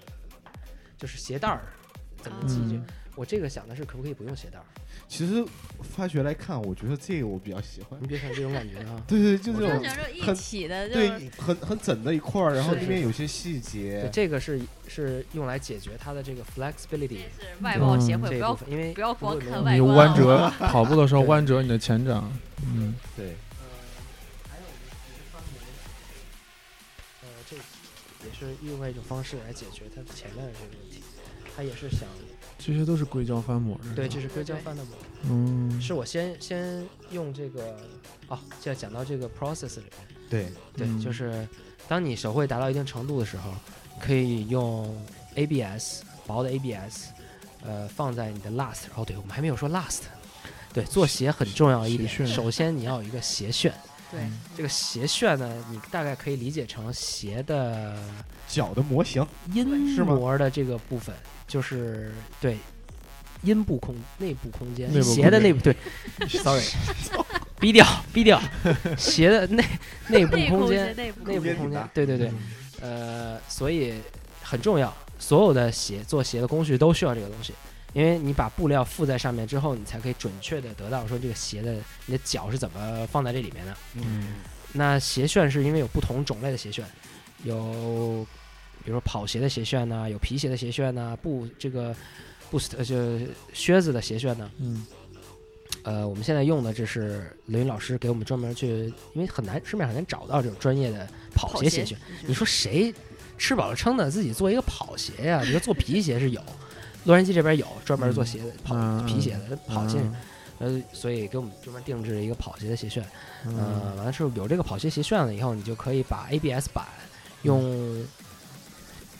就是鞋带儿怎么系这嗯我这个想的是可不可以不用鞋带儿？其实发掘来看，我觉得这个我比较喜欢。你别看这种感觉啊。对对，就我就这种觉着一很体的，对很很整的一块儿，然后是里面有些细对，节。这个是是用来解决它的这个 flexibility 是外貌协会，不要因为不要光看外弯折 跑步的时候弯折你的前掌，嗯，对，还有一个翻模，呃，这也是另外一种方式来解决它前面的这个问题。它也是想，这些都是硅胶翻模对，这是硅胶翻的模。嗯，是我先先用这个，哦，就要讲到这个 process 里面，对，对，嗯就是当你手绘达到一定程度的时候，可以用 ABS 薄的 ABS，呃，放在你的 last。哦，对，我们还没有说 last。对，做鞋很重要一点，首先你要有一个鞋楦。对，这个鞋楦呢，你大概可以理解成鞋的脚的模型，阴是吗？膜的这个部分，就是对阴部空内部空间，鞋的内部对，sorry，逼掉逼掉，鞋的内内部空间间，内部空间对 对对，呃，所以很重要，所有的鞋做鞋的工序都需要这个东西。因为你把布料附在上面之后，你才可以准确的得到说这个鞋的你的脚是怎么放在这里面的。嗯，那鞋楦是因为有不同种类的鞋楦，有比如说跑鞋的鞋楦呢，有皮鞋的鞋楦呢，布这个 boost 呃就靴子的鞋楦呢。嗯呃，我们现在用的这是雷云老师给我们专门去，因为很难市面上很难找到这种专业的跑跑鞋鞋楦。你说谁吃饱了撑的自己做一个跑鞋呀？你说做皮鞋是有，洛杉矶这边有专门做鞋的、跑嗯皮鞋的跑鞋，嗯呃，所以给我们专门定制了一个跑鞋的鞋楦。嗯呃，完了之后有这个跑鞋鞋楦了以后，你就可以把 ABS 板用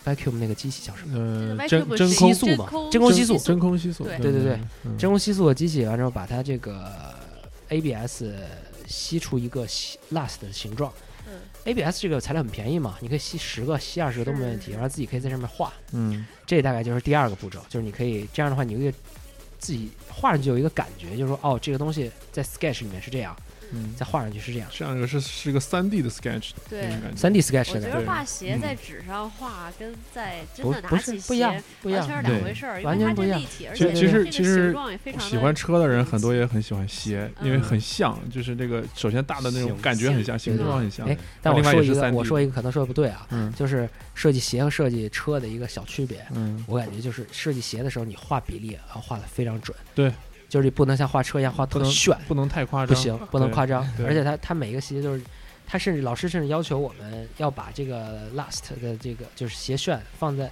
vacuum 那个机器叫什么？呃真真空吸速嘛真空吸塑真空吸塑，对对对对嗯真空吸塑的机器，完之后把它这个 ABS 吸出一个吸 last 的形状。嗯 ABS 这个材料很便宜嘛，你可以吸十个、吸二十个都没问题，然后自己可以在上面画。嗯这大概就是第二个步骤，就是你可以这样的话，你有一个自己画上去有一个感觉，就是说哦，这个东西在 Sketch 里面是这样，嗯，再画上去是这样。这样一个是是一个三 D 的 sketch 对那种感觉，三 D Sketch 的感觉我觉得画鞋嗯在纸上画跟在真的拿起是不一样鞋，不一样完全。是两回事儿，完全不一样其实其实形状也非常的喜欢车的人很多也很喜欢鞋，因为嗯很像，就是那个首先大的那种感觉很像，形状很像哎。但我说一个，我说一个可能说的不对啊，嗯就是设计鞋和设计车的一个小区别。嗯我感觉就是设计鞋的时候，你画比例要画的非常准。对，就是你不能像画车一样画特炫，不能太夸张，不行，不能夸张。而且他他每一个鞋就是，他甚至老师甚至要求我们要把这个 last 的这个就是鞋楦放在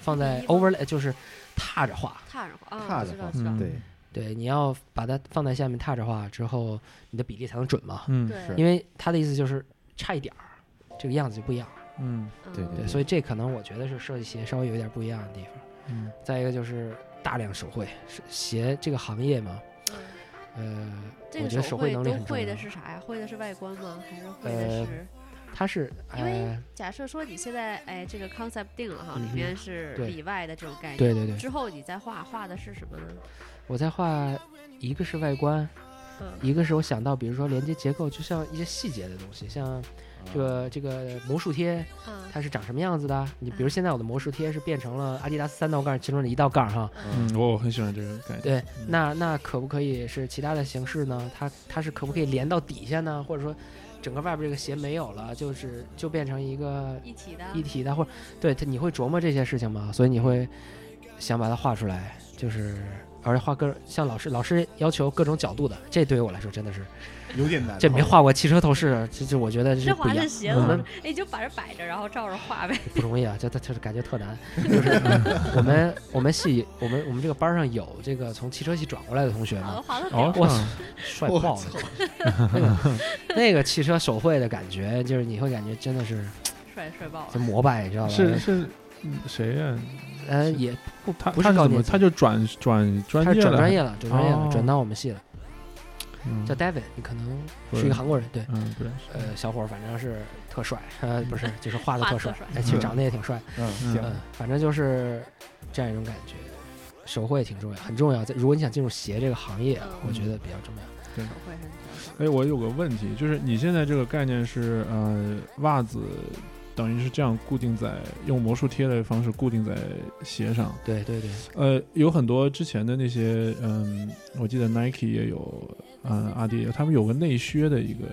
放在 overlay 就是踏着画。踏着画啊，踏着画嗯，对，对，你要把它放在下面踏着画之后，你的比例才能准嘛。嗯，是。因为他的意思就是差一点儿，这个样子就不一样。了。嗯。对嗯对，所以这可能我觉得是设计鞋稍微有一点不一样的地方。嗯。再一个就是大量手绘，是鞋这个行业嘛，嗯呃，这个我觉得手绘能力很重要的是啥呀？会的是外观吗？还是会的呃是？它是因为呃，假设说你现在哎这个 concept 定了哈，里面是里外的这种概念，对对对，之后你再画画的是什么呢？我在画一个是外观，嗯一个是我想到比如说连接结构，就像一些细节的东西，像这个这个魔术贴，嗯它是长什么样子的？你比如嗯现在我的魔术贴是变成了阿迪达斯三道杠其中的一道杠哈，嗯，我我很喜欢这个感觉。对，嗯那那可不可以是其他的形式呢？它它是可不可以连到底下呢？或者说整个外边这个鞋没有了，就是就变成一个一体的一体的，或者对它你会琢磨这些事情吗？所以你会想把它画出来，就是而且画各像老师老师要求各种角度的，这对于我来说真的是有点难。这没画过汽车透视，这这我觉得这是不一样我们，就把这摆着，然后照着画呗。不容易啊，这这就是感觉特难。就是 我们我们系我们我们这个班上有这个从汽车系转过来的同学嘛，画的哦，我帅爆了。那个那个汽车手绘的感觉，就是你会感觉真的是帅帅爆了就了。膜拜，你知道吧？是是嗯谁呀？呃，也不他不他是怎么是高年级他就转转专业了？转专业了，转专业了，哦转到我们系了，嗯叫 David，你可能是一个韩国人，对。嗯，不认识。呃，小伙儿反正是特帅，呃，不是，就是画的特帅画得特帅，哎，其实嗯长得也挺帅，嗯，嗯行，嗯，反正就是这样一种感觉。手绘挺重要，很重要。在如果你想进入鞋这个行业，嗯我觉得比较重要。手绘很重要哎，我有个问题，就是你现在这个概念是呃，袜子等于是这样固定在用魔术贴的方式固定在鞋上。对对对，呃，有很多之前的那些，嗯，我记得 Nike 也有，嗯，阿迪也有，他们有个内靴的一个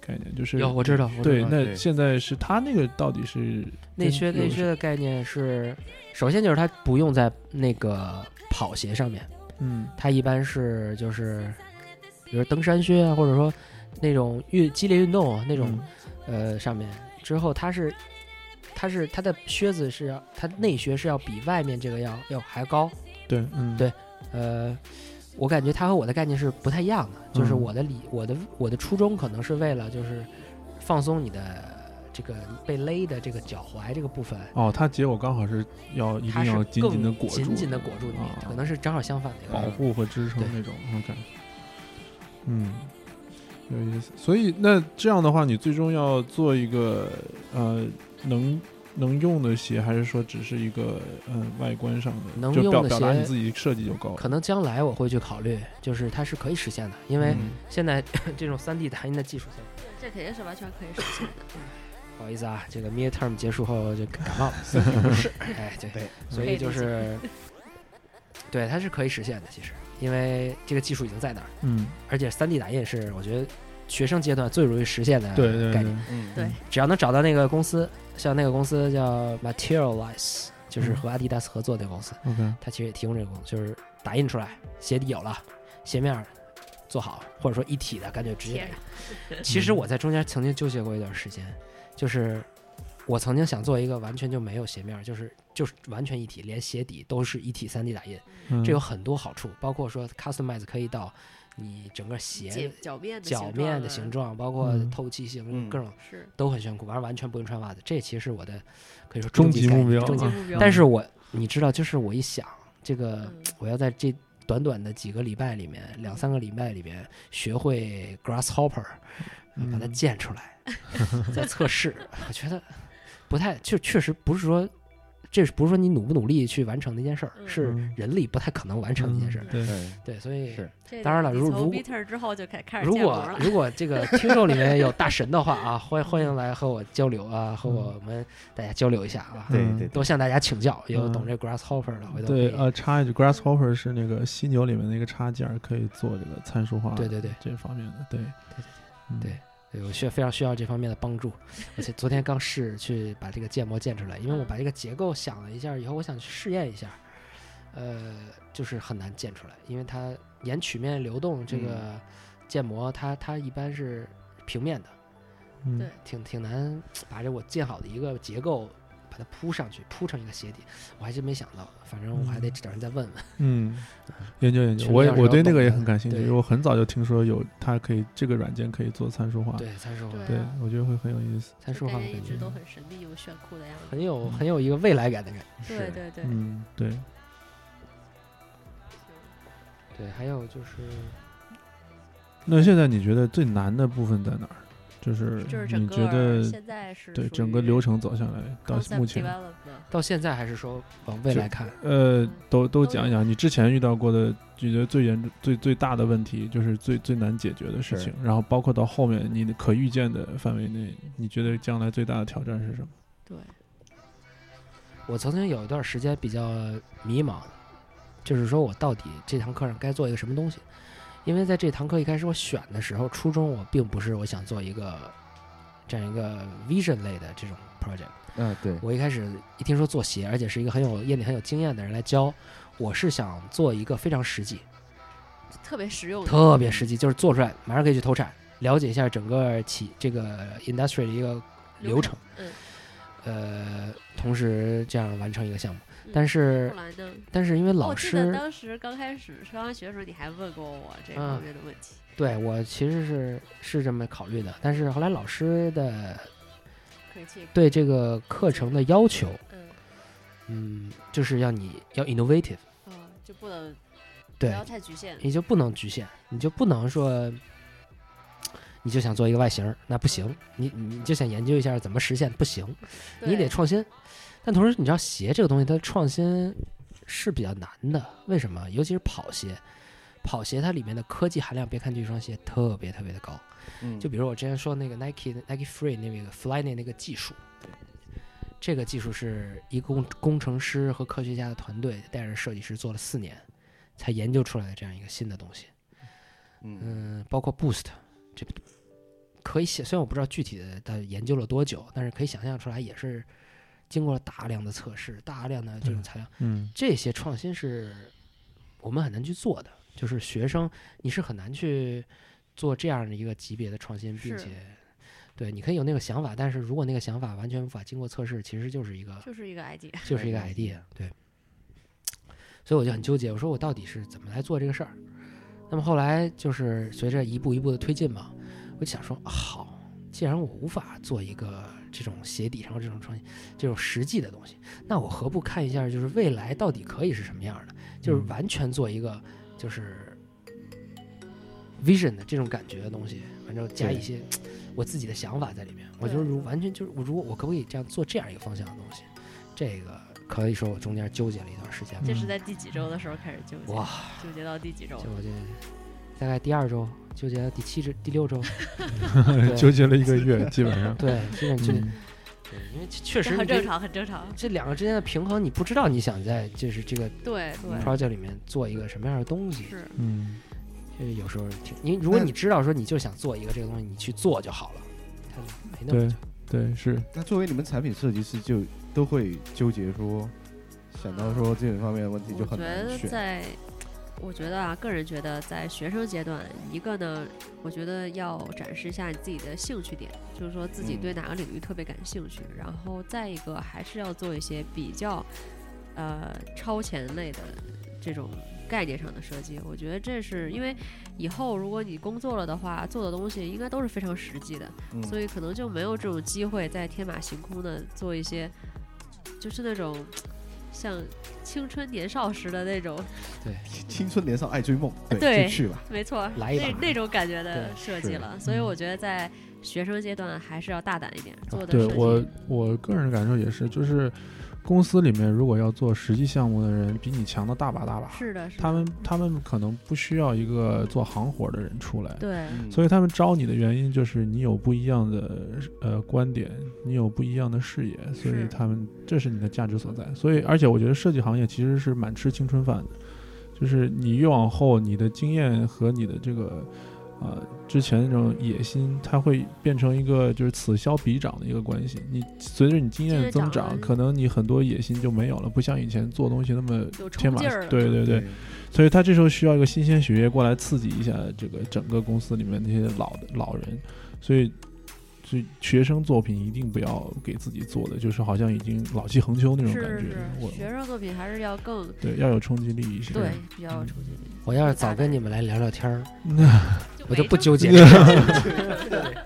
概念，就是有我知道，我知对，那现在是它那个到底是内靴内靴的概念是，首先就是它不用在那个跑鞋上面，嗯。它一般是就是，比如登山靴啊，或者说那种运激烈运动啊那种、呃上面，之后它是它是它的靴子是要它内靴是要比外面这个要要还高，对，嗯对呃。我感觉它和我的概念是不太一样的，就是嗯我的理我的我的初衷可能是为了就是放松你的这个被勒的这个脚踝这个部分，哦，它结果刚好是要一定要紧紧的裹住，紧紧的裹住你，啊可能是正好相反的。保护和支撑对那种感觉嗯，有意思。所以那这样的话，你最终要做一个呃能能用的鞋，还是说只是一个嗯外观上的，能用的鞋表达你自己设计就够了？可能将来我会去考虑，就是它是可以实现的，因为嗯现在 这种三 D 打印的技术。这肯定是完全可以实现的。不好意思啊，这个 midterm 结束后就感冒了，身体不适。哎，对，对所以就是，对，它是可以实现的。其实，因为这个技术已经在那儿，嗯，而且 3D 打印是我觉得学生阶段最容易实现的对对对概念。，嗯，对。只要能找到那个公司，像那个公司叫 Materialize，就是嗯。和阿迪达斯合作的公司，，OK，它其实也提供这个功能，就是打印出来，鞋底有了，鞋面做好，或者说一体的，干脆直接。其实我在中间曾经纠结过一段时间，就是我曾经想做一个完全就没有鞋面，就是就是完全一体，连鞋底都是一体三 D 打印，嗯。这有很多好处，包括说 customize 可以到你整个鞋脚脚面的脚面的形状，包括嗯。透气性，嗯。各种是。都很炫酷，完完全不用穿袜子。这其实是我的可以说终极目标终极目标。但是我你知道，就是我一想，这个嗯。我要在这短短的几个礼拜里面，两三个礼拜里面学会 grasshopper，把它嗯。建出来，在测试，我觉得不太，就确实不是说，这是不是说你努不努力去完成的一件事儿，嗯。是嗯。人力不太可能完成的一件事儿。对，对，对，所以是。当然了如如果 Bitter 之后就开开始如。果如果这个听众里面有大神的话啊，欢欢迎来和我交流啊，和我们大家交流一下啊，嗯对对。多向大家请教，有嗯。懂这 grasshopper 的，回头可以对呃，插一句，grasshopper 是那个犀牛里面那个插件儿，可以做这个参数化，对对对。这方面的，对对。嗯。对对我需要非常需要这方面的帮助，而且昨天刚试去把这个建模建出来，因为我把这个结构想了一下以后，我想去试验一下，呃，就是很难建出来，因为它沿曲面流动这个建模，它它一般是平面的，嗯对挺挺难把这我建好的一个结构把它铺上去，铺成一个鞋底，我还真没想到，反正我还得找人再问问。嗯，研究研究，我也我对那个也很感兴趣，对我很早就听说有它可以这个软件可以做参数化，对，参数化，对对我觉得会很有意思，参数化感觉一直都很神秘又炫酷的样子。很有很有一个未来感的感觉。对对对，嗯，对，对，还有就是那现在你觉得最难的部分在哪儿？就是就是整你觉得现在是对整个流程走下来到目前，到现在还是说往未来看，呃，都都都讲一讲你之前遇到过的，你觉得最严重、最最大的问题，就是最最难解决的事情，然后包括到后面你的可预见的范围内，你觉得将来最大的挑战是什么？对，我曾经有一段时间比较迷茫，就是说我到底这堂课上该做一个什么东西？因为在这堂课一开始我选的时候，初衷我并不是我想做一个这样一个 vision 类的这种 project。嗯，对，我一开始一听说做鞋，而且是一个很有业内很有经验的人来教，我是想做一个非常实际、特别实用的，特别实际，就是做出来马上可以去投产，了解一下整个企这个 industry 的一个流程，嗯，呃，同时这样完成一个项目。嗯但是后来呢？但是因为哦老我记得师，当时刚开始刚刚学的时候，你还问过我这嗯方面的问题。对我其实是是这么考虑的，但是后来老师的对这个课程的要求，嗯，嗯，就是要你要 innovative，嗯，就不能对不对，要太局限。你就不能局限，你就不能说，你就想做一个外形，那不行。你你就想研究一下怎么实现，不行，你得创新。但同时，你知道鞋这个东西，它创新是比较难的。为什么？尤其是跑鞋，跑鞋它里面的科技含量，别看这双鞋特别特别的高。嗯，就比如我之前说那个 Nike Nike Free 那个 Flyknit 那个技术，这个技术是一个工工程师和科学家的团队带着设计师做了四年，才研究出来的这样一个新的东西。嗯嗯，包括 Boost 这可以想，虽然我不知道具体的它研究了多久，但是可以想象出来，也是经过了大量的测试，大量的这种材料，嗯这些创新是我们很难去做的。就是学生，你是很难去做这样的一个级别的创新，并且，对，你可以有那个想法，但是如果那个想法完全无法经过测试，其实就是一个就是一个 idea。就是一个 idea，对。所以我就很纠结，我说我到底是怎么来做这个事儿？那么后来就是随着一步一步的推进嘛，我就想说，好，既然我无法做一个这种鞋底上这种创新、这种实际的东西，那我何不看一下，就是未来到底可以是什么样的？就是嗯完全做一个就是 vision 的这种感觉的东西，反正加一些我自己的想法在里面。我就是如完全就是我如果我可不可以这样做这样一个方向的东西？这个可以说我中间纠结了一段时间。这是在第几周的时候开始纠结？哇，纠结到第几周就？我这大概第二周纠结到第七周、第六周，纠结了一个月，基本上。对，基本就、嗯。对，因为确实很正常，很正常。这两个之间的平衡，你不知道你想在就是这个对对，project 里面做一个什么样的东西，是。嗯，就是有时候挺你如果你知道说你就想做一个这个东西，你去做就好了，它就没那么对对是，那作为你们产品设计师，就都会纠结说，想到说这种方面的问题就很难选。得在，我觉得啊，个人觉得在学生阶段，一个呢，我觉得要展示一下你自己的兴趣点，就是说自己嗯。对哪个领域特别感兴趣，然后再一个还是要做一些比较呃超前类的这种概念上的设计。我觉得这是因为以后如果你工作了的话，做的东西应该都是非常实际的，嗯。所以可能就没有这种机会再天马行空的做一些，就是那种像青春年少时的那种，对青春年少爱追梦，对，对就去吧。没错，来一把那那种感觉的设计了。所以嗯我觉得在学生阶段还是要大胆一点，做的对我我个人感受也是，就是公司里面如果要做实际项目的人，比你强的大把大把。是的，是的。他们他们可能不需要一个做行活的人出来，对。嗯。所以他们招你的原因就是你有不一样的呃观点，你有不一样的视野，所以他们这是你的价值所在。所以，而且我觉得设计行业其实是蛮吃青春饭的，就是你越往后，你的经验和你的这个呃之前那种野心，它会变成一个就是此消彼长的一个关系。你随着你经验增长，可能你很多野心就没有了，不像以前做东西那么有天马冲劲儿。对对对，所以他这时候需要一个新鲜血液过来刺激一下这个整个公司里面那些老的老人，所以，所以学生作品一定不要给自己做的就是好像已经老气横秋那种感觉。是，我学生作品还是要更对要有冲击力一些。对比较有冲击力。我要是早跟你们来聊聊天儿，那我就不纠纠结这 个。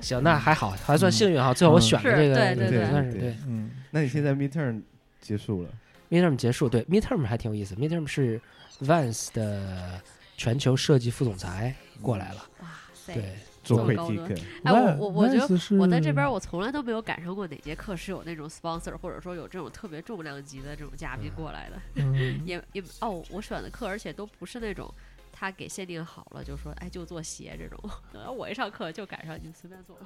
行，那还好，还算幸运哈。最后我选的这个，对对对算是对对。嗯那你现在 midterm 结束了，midterm 结束，对 midterm 还挺有意思。midterm 是 Vans 的全球设计副总裁过来了，哇塞！对，做这么高 critic，哎，我我我觉得我在这边，我从来都没有赶上过哪节课是有那种 sponsor，或者说有这种特别重量级的这种嘉宾过来的。嗯 也也哦，我选的课，而且都不是那种他给限定好了，就说哎就做鞋这种。然 后我一上课就赶上你们随便做。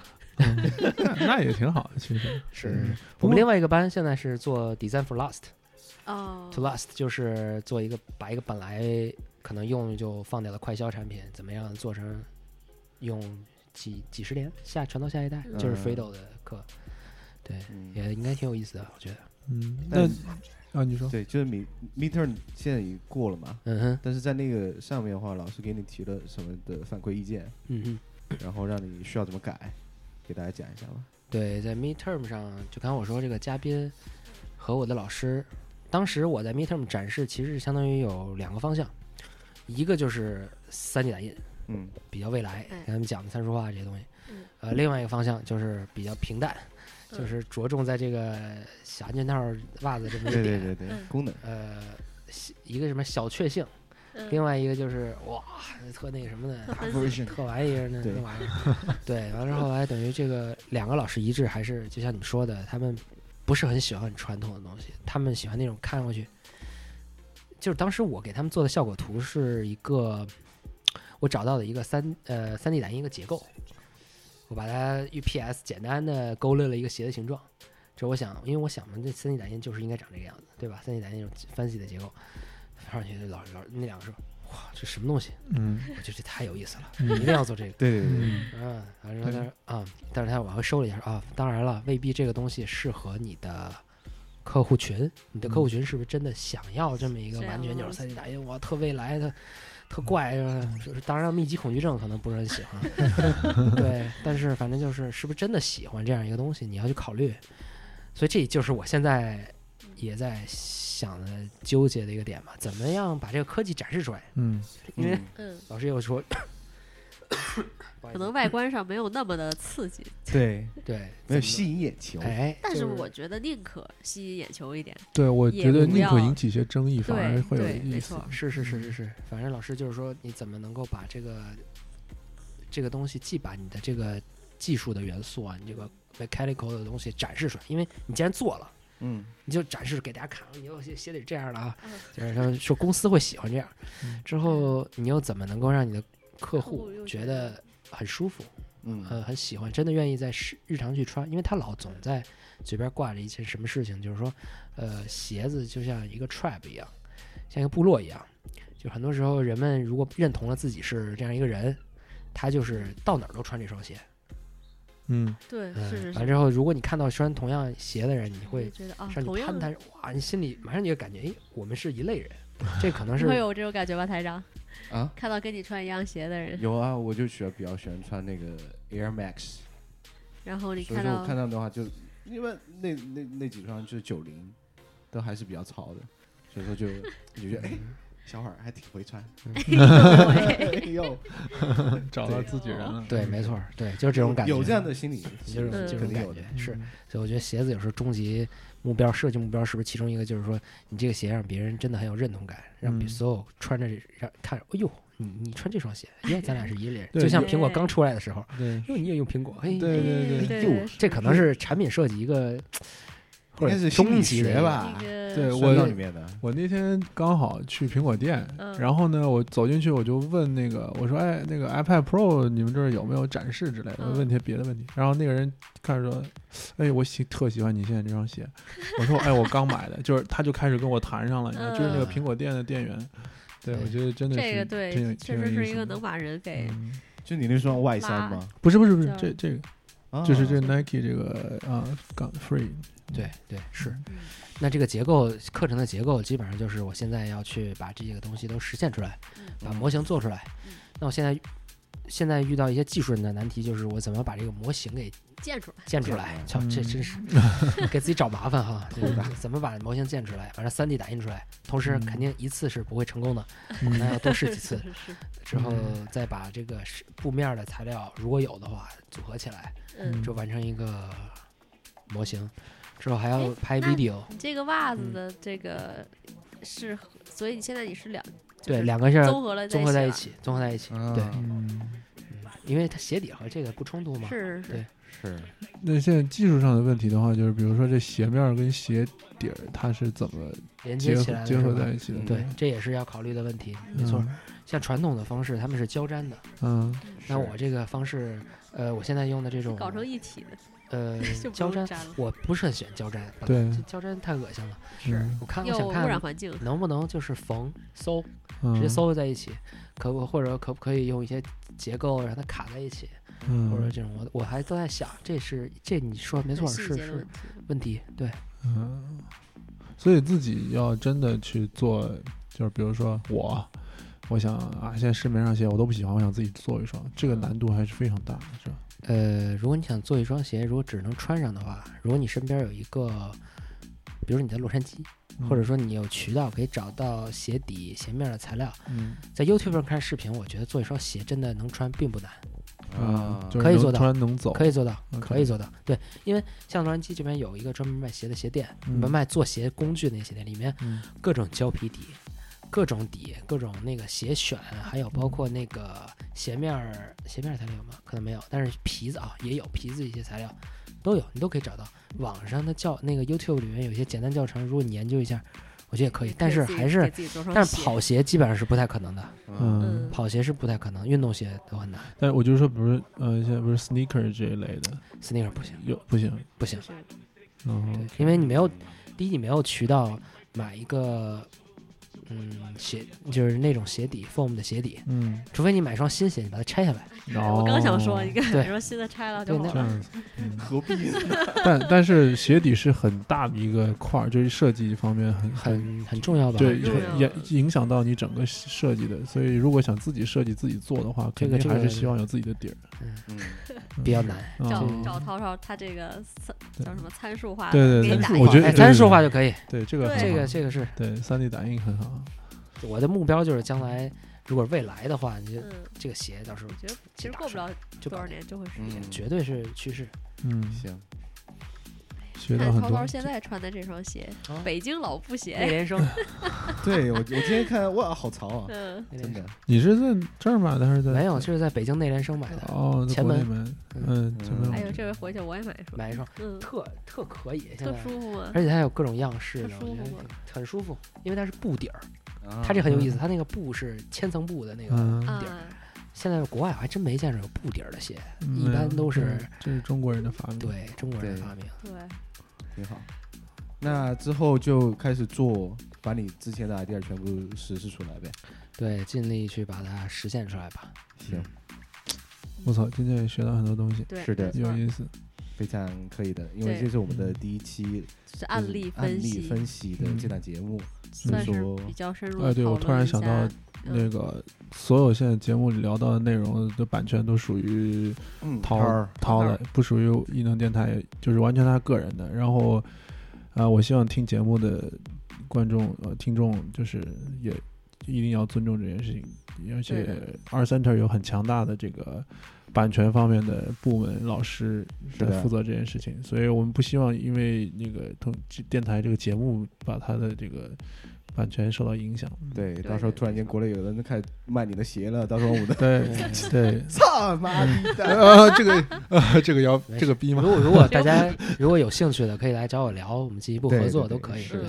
那 那也挺好的，其实是嗯我们另外一个班现在是做 Design for Last。哦 To last 就是做一个把一个本来可能用就放掉的快销产品，怎么样做成用几几十年下传到下一代，就是嗯 Fredo 的课，对，嗯，也应该挺有意思的，我觉得。嗯，那但啊你说。对，就是 mid midterm 现在已经过了嘛，嗯哼，但是在那个上面的话，老师给你提了什么的反馈意见，嗯哼，然后让你需要怎么改，给大家讲一下吧。对，在 midterm 上，就刚才我说这个嘉宾和我的老师，当时我在 midterm 展示其实是相当于有两个方向，一个就是三 D 打印，嗯。比较未来，哎。跟他们讲的参数化这些东西。嗯。呃，另外一个方向就是比较平淡，嗯就是着重在这个小安全套、袜子这么一对点。对对对，嗯功能，呃，一个什么小确幸，嗯另外一个就是哇，特那个什么的，特玩意儿那那玩意儿。对，完了后来等于这个两个老师一致，还是就像你说的，他们不是很喜欢很传统的东西，他们喜欢那种看上去，就是当时我给他们做的效果图是一个我找到的一个三呃三 D 打印一个结构，我把它用 PS 简单的勾勒了一个鞋的形状。这我想，因为我想嘛，这三 D 打印就是应该长这个样子，对吧？三 D 打印那种 fancy 的结构，发上去老老那两个说，哇，这什么东西？嗯我觉得这太有意思了，嗯一定要做这个。对对对对，嗯嗯，然后他说啊，但是他往回收了一下啊，当然了，未必这个东西适合你的客户群，你的客户群是不是真的想要这么一个完全就是的东西 3D 打印，我，特未来的。特怪，就是当然密集恐惧症可能不是很喜欢，对，但是反正就是是不是真的喜欢这样一个东西，你要去考虑。所以这就是我现在也在想的纠结的一个点吧，怎么样把这个科技展示出来？嗯。因为老师又说，可能外观上没有那么的刺激，对，对没有吸引眼球。哎，但是我觉得宁可吸引眼球一点。对，我觉得宁可引起一些争议，反而会有意思。是是是是是，反正老师就是说，你怎么能够把这个这个东西，既把你的这个技术的元素啊，你这个 mechanical 的东西展示出来，因为你既然做了。嗯，你就展示给大家看，你又写写得这样的啊嗯，就是说说公司会喜欢这样嗯。之后你又怎么能够让你的客客户觉觉得得很舒服，嗯呃，很喜欢，真的愿意在日日常去穿？因为他老总在嘴边挂着一件什么事情，就是说，呃，鞋子就像一个 tribe 一样，像一个部落一样，就很多时候人们如果认同了自己是这样一个人，他就是到哪儿都穿这双鞋。嗯，对，嗯，是是是。完之后，如果你看到穿同样鞋的人，你会会觉得啊，让你攀谈，哇，你心里马上你就感觉，哎，我们是一类人。这可能是会有这种感觉吧，台长？啊，看到跟你穿一样鞋的人，有啊，我就喜欢比较喜欢穿那个 Air Max，然后你看到看到的话就，因为那那那几双就是九零，都还是比较潮的，所以说就就觉得哎，小伙儿还挺会穿。哎呦，找到自己人了。对，没错儿，对，就是这种感觉，有这样的心理，就是嗯这种感觉。是。嗯所以我觉得鞋子有时候终极目标设计目标是不是其中一个就是说，你这个鞋让别人真的很有认同感，让所有穿着这让看，哎呦，你你穿这双鞋，耶，咱俩是一类人。就像苹果刚出来的时候，对哟，你也用苹果，嘿，对对对对哟对，这可能是产品设计一个或者应该是心理终学吧对我里面的，我那天刚好去苹果店，嗯然后呢，我走进去我就问那个，我说，哎，那个 iPad Pro 你们这儿有没有展示之类的？嗯问些别的问题。然后那个人开始说，哎，我喜特喜欢你现在这双鞋。我说，哎，我刚买的，就是他就开始跟我谈上了，你知道，就是那个嗯苹果店的店员。对，我觉得真的是这个对，确实是一个能把人给嗯，就你那双外三吗？不是不是不是这这个啊就是这 Nike 这个啊港 Free 对对是。嗯那这个结构课程的结构基本上就是我现在要去把这些个东西都实现出来，嗯把模型做出来嗯。那我现在现在遇到一些技术人的难题，就是我怎么把这个模型给建出来，建出来？操，嗯这真是 给自己找麻烦哈！对吧怎么把模型建出来，把这 3D 打印出来？同时嗯肯定一次是不会成功的，我可能要多试几次 之后嗯再把这个是布面的材料如果有的话组合起来，嗯，就完成一个模型。之后还要哎拍 video，你这个袜子嗯。的这个是，所以你现在你是两对，就是两个是综合了综合在一，起，综合在一起。啊对，因为它鞋底和这个不冲突嘛。是是。对。是。那现在技术上的问题的话，就是比如说这鞋面跟鞋底儿它是怎么连接起来的结合在一起的？嗯对，这也是要考虑的问题。没错，像传统的方式，他们是胶粘的。嗯。那我这个方式，呃，我现在用的这种搞成一体的，呃 胶粘，我不是很喜欢胶粘，对这胶粘太恶心了。是我看我又污染想看环境。能不能就是缝搜，嗯直接搜在一起，可不或者可不可以用一些结构让它卡在一起，或者嗯这种我我还都在想，这是这你说没错，是是问题，对，嗯，所以自己要真的去做，就是比如说我，我想啊，现在市面上鞋我都不喜欢，我想自己做一双，这个嗯难度还是非常大的，是吧？呃，如果你想做一双鞋，如果只能穿上的话，如果你身边有一个，比如你在洛杉矶，或者说你有渠道可以找到鞋底、鞋面的材料，嗯在 YouTube 上看视频，我觉得做一双鞋真的能穿并不难，啊，就是可以做到能走，可以做到，可以做到。对，因为像洛杉矶这边有一个专门卖鞋的鞋店，嗯卖做鞋工具的那些店，里面嗯各种胶皮底。各种底，各种那个鞋选，还有包括那个鞋面儿，鞋面儿材料有吗？可能没有，但是皮子啊也有皮子一些材料都有，你都可以找到。网上的教那个 YouTube 里面有一些简单教程，如果你研究一下，我觉得也可以。但是还是但是跑鞋基本上是不太可能的，嗯跑鞋是不太可能，运动鞋都很难。但是我就是说，比如呃，现在不是 sneaker 这一类的，sneaker 不行，有不行，不行就，是嗯对，因为你没有，第一你没有渠道买一个，嗯，鞋就是那种鞋底 foam 的鞋底，嗯，除非你买双新鞋，你把它拆下来。我刚想说，哦你看，对你说新的拆了就好了。这样子，嗯 何必呢？但但是鞋底是很大的一个块儿，就是设计方面很很很重要吧？对，影影响到你整个设计的。所以如果想自己设计、自己做的话，肯定还这个这个是希望有自己的底儿。嗯，比较难。找嗯找涛涛，他这个参叫什么参数化，对对对给你打我觉得参数化就可以。对这个这个这个是对三 D 打印很好。我的目标，就是将来如果未来的话，你就嗯，这个鞋到时候我觉得其实过不了多少年就会实现。嗯绝对是趋势。嗯，行，看涛涛。现在穿的这双鞋啊，北京老布内鞋，联升，对我我今天看哇，好潮啊，嗯，你是在这儿买的还是在？没有，就是在北京内联升买的，哦，前门。嗯，前门。哎呦，这回回去我也买一双，买一双嗯，特特可以，现特在。舒服吗？而且它有各种样式特舒服吗很舒服，因为它是布底儿，啊它这很有意思，它那个布是千层布的那个。底，现在国外我还真没见着有布底儿的鞋，嗯一般都是这是中国人的发明。，对中国人的发明。对，挺好。那之后就开始做，把你之前的 idea 全部实施出来呗。对，尽力去把它实现出来吧。行，我操，今天也学到很多东西，是的有意思。非常可以的，因为这是我们的第一期是案例案例分析，分析的这档节目。所以说比较深入哎，对我突然想到，嗯那个所有现在节目里聊到的内容的版权都属于嗯，涛儿涛的，不属于异能电台，就是完全他个人的。然后，啊、我希望听节目的观众呃听众就是也一定要尊重这件事情，而且对 R Center 有很强大的这个版权方面的部门老师在负责这件事情，所以我们不希望因为那个通电台这个节目把他的这个版权受到影响。对，到时候突然间国内有人开始卖你的鞋了，到时候我们的对 对，操妈逼的，啊，这个啊，这个要这个逼吗如？果如果大家如果有兴趣的，可以来找我聊，我们进一步合作都可以。对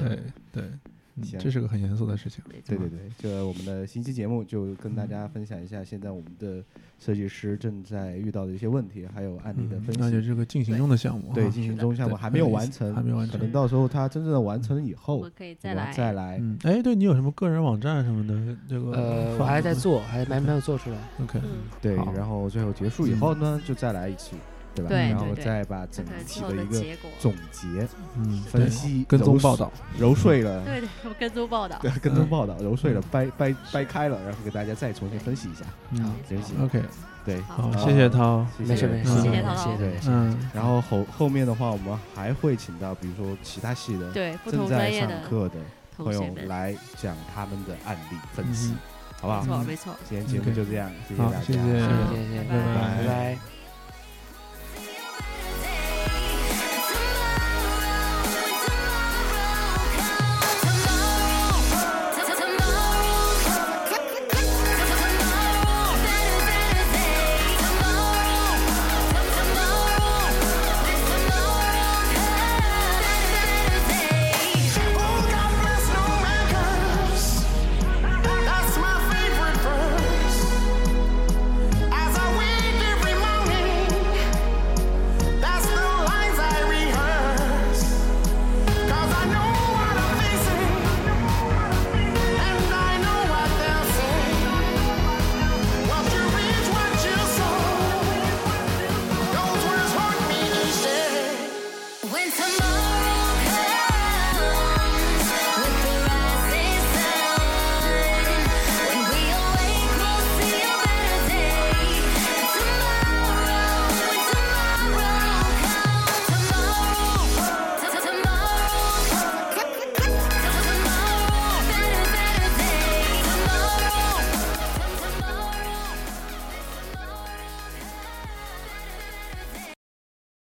对，嗯行这是个很严肃的事情。对对对，就我们的新期节目就跟大家分享一下，现在我们的设计师正在遇到的一些问题，还有案例的分那就析。是个进行中的项目。对，进行中项目还没有完成，还没有完成可能到时候它真正的完成以后，们可以我再来再来。嗯，哎，对你有什么个人网站什么的？这个呃，我还在做，还没没有做出来。OK，嗯，对，然后最后结束以后呢，就再来一期，对吧？对然后再把整体的一个。总结、嗯，分析、跟踪报道，揉碎了，对对，跟踪报道。对，跟踪报道揉碎了，掰掰掰开了，然后给大家再重新分析一下，嗯行不行？，OK，对，好，谢谢涛，谢没事没事，嗯谢谢涛涛谢谢对谢谢。嗯，然后后后面的话，我们还会请到，比如说其他系的对，不正在上同专业的课的朋友们，来讲他们的案例分析嗯，好不好没？错嗯没错。今天节目就这样，谢谢大家，谢谢谢谢谢谢，拜拜拜拜。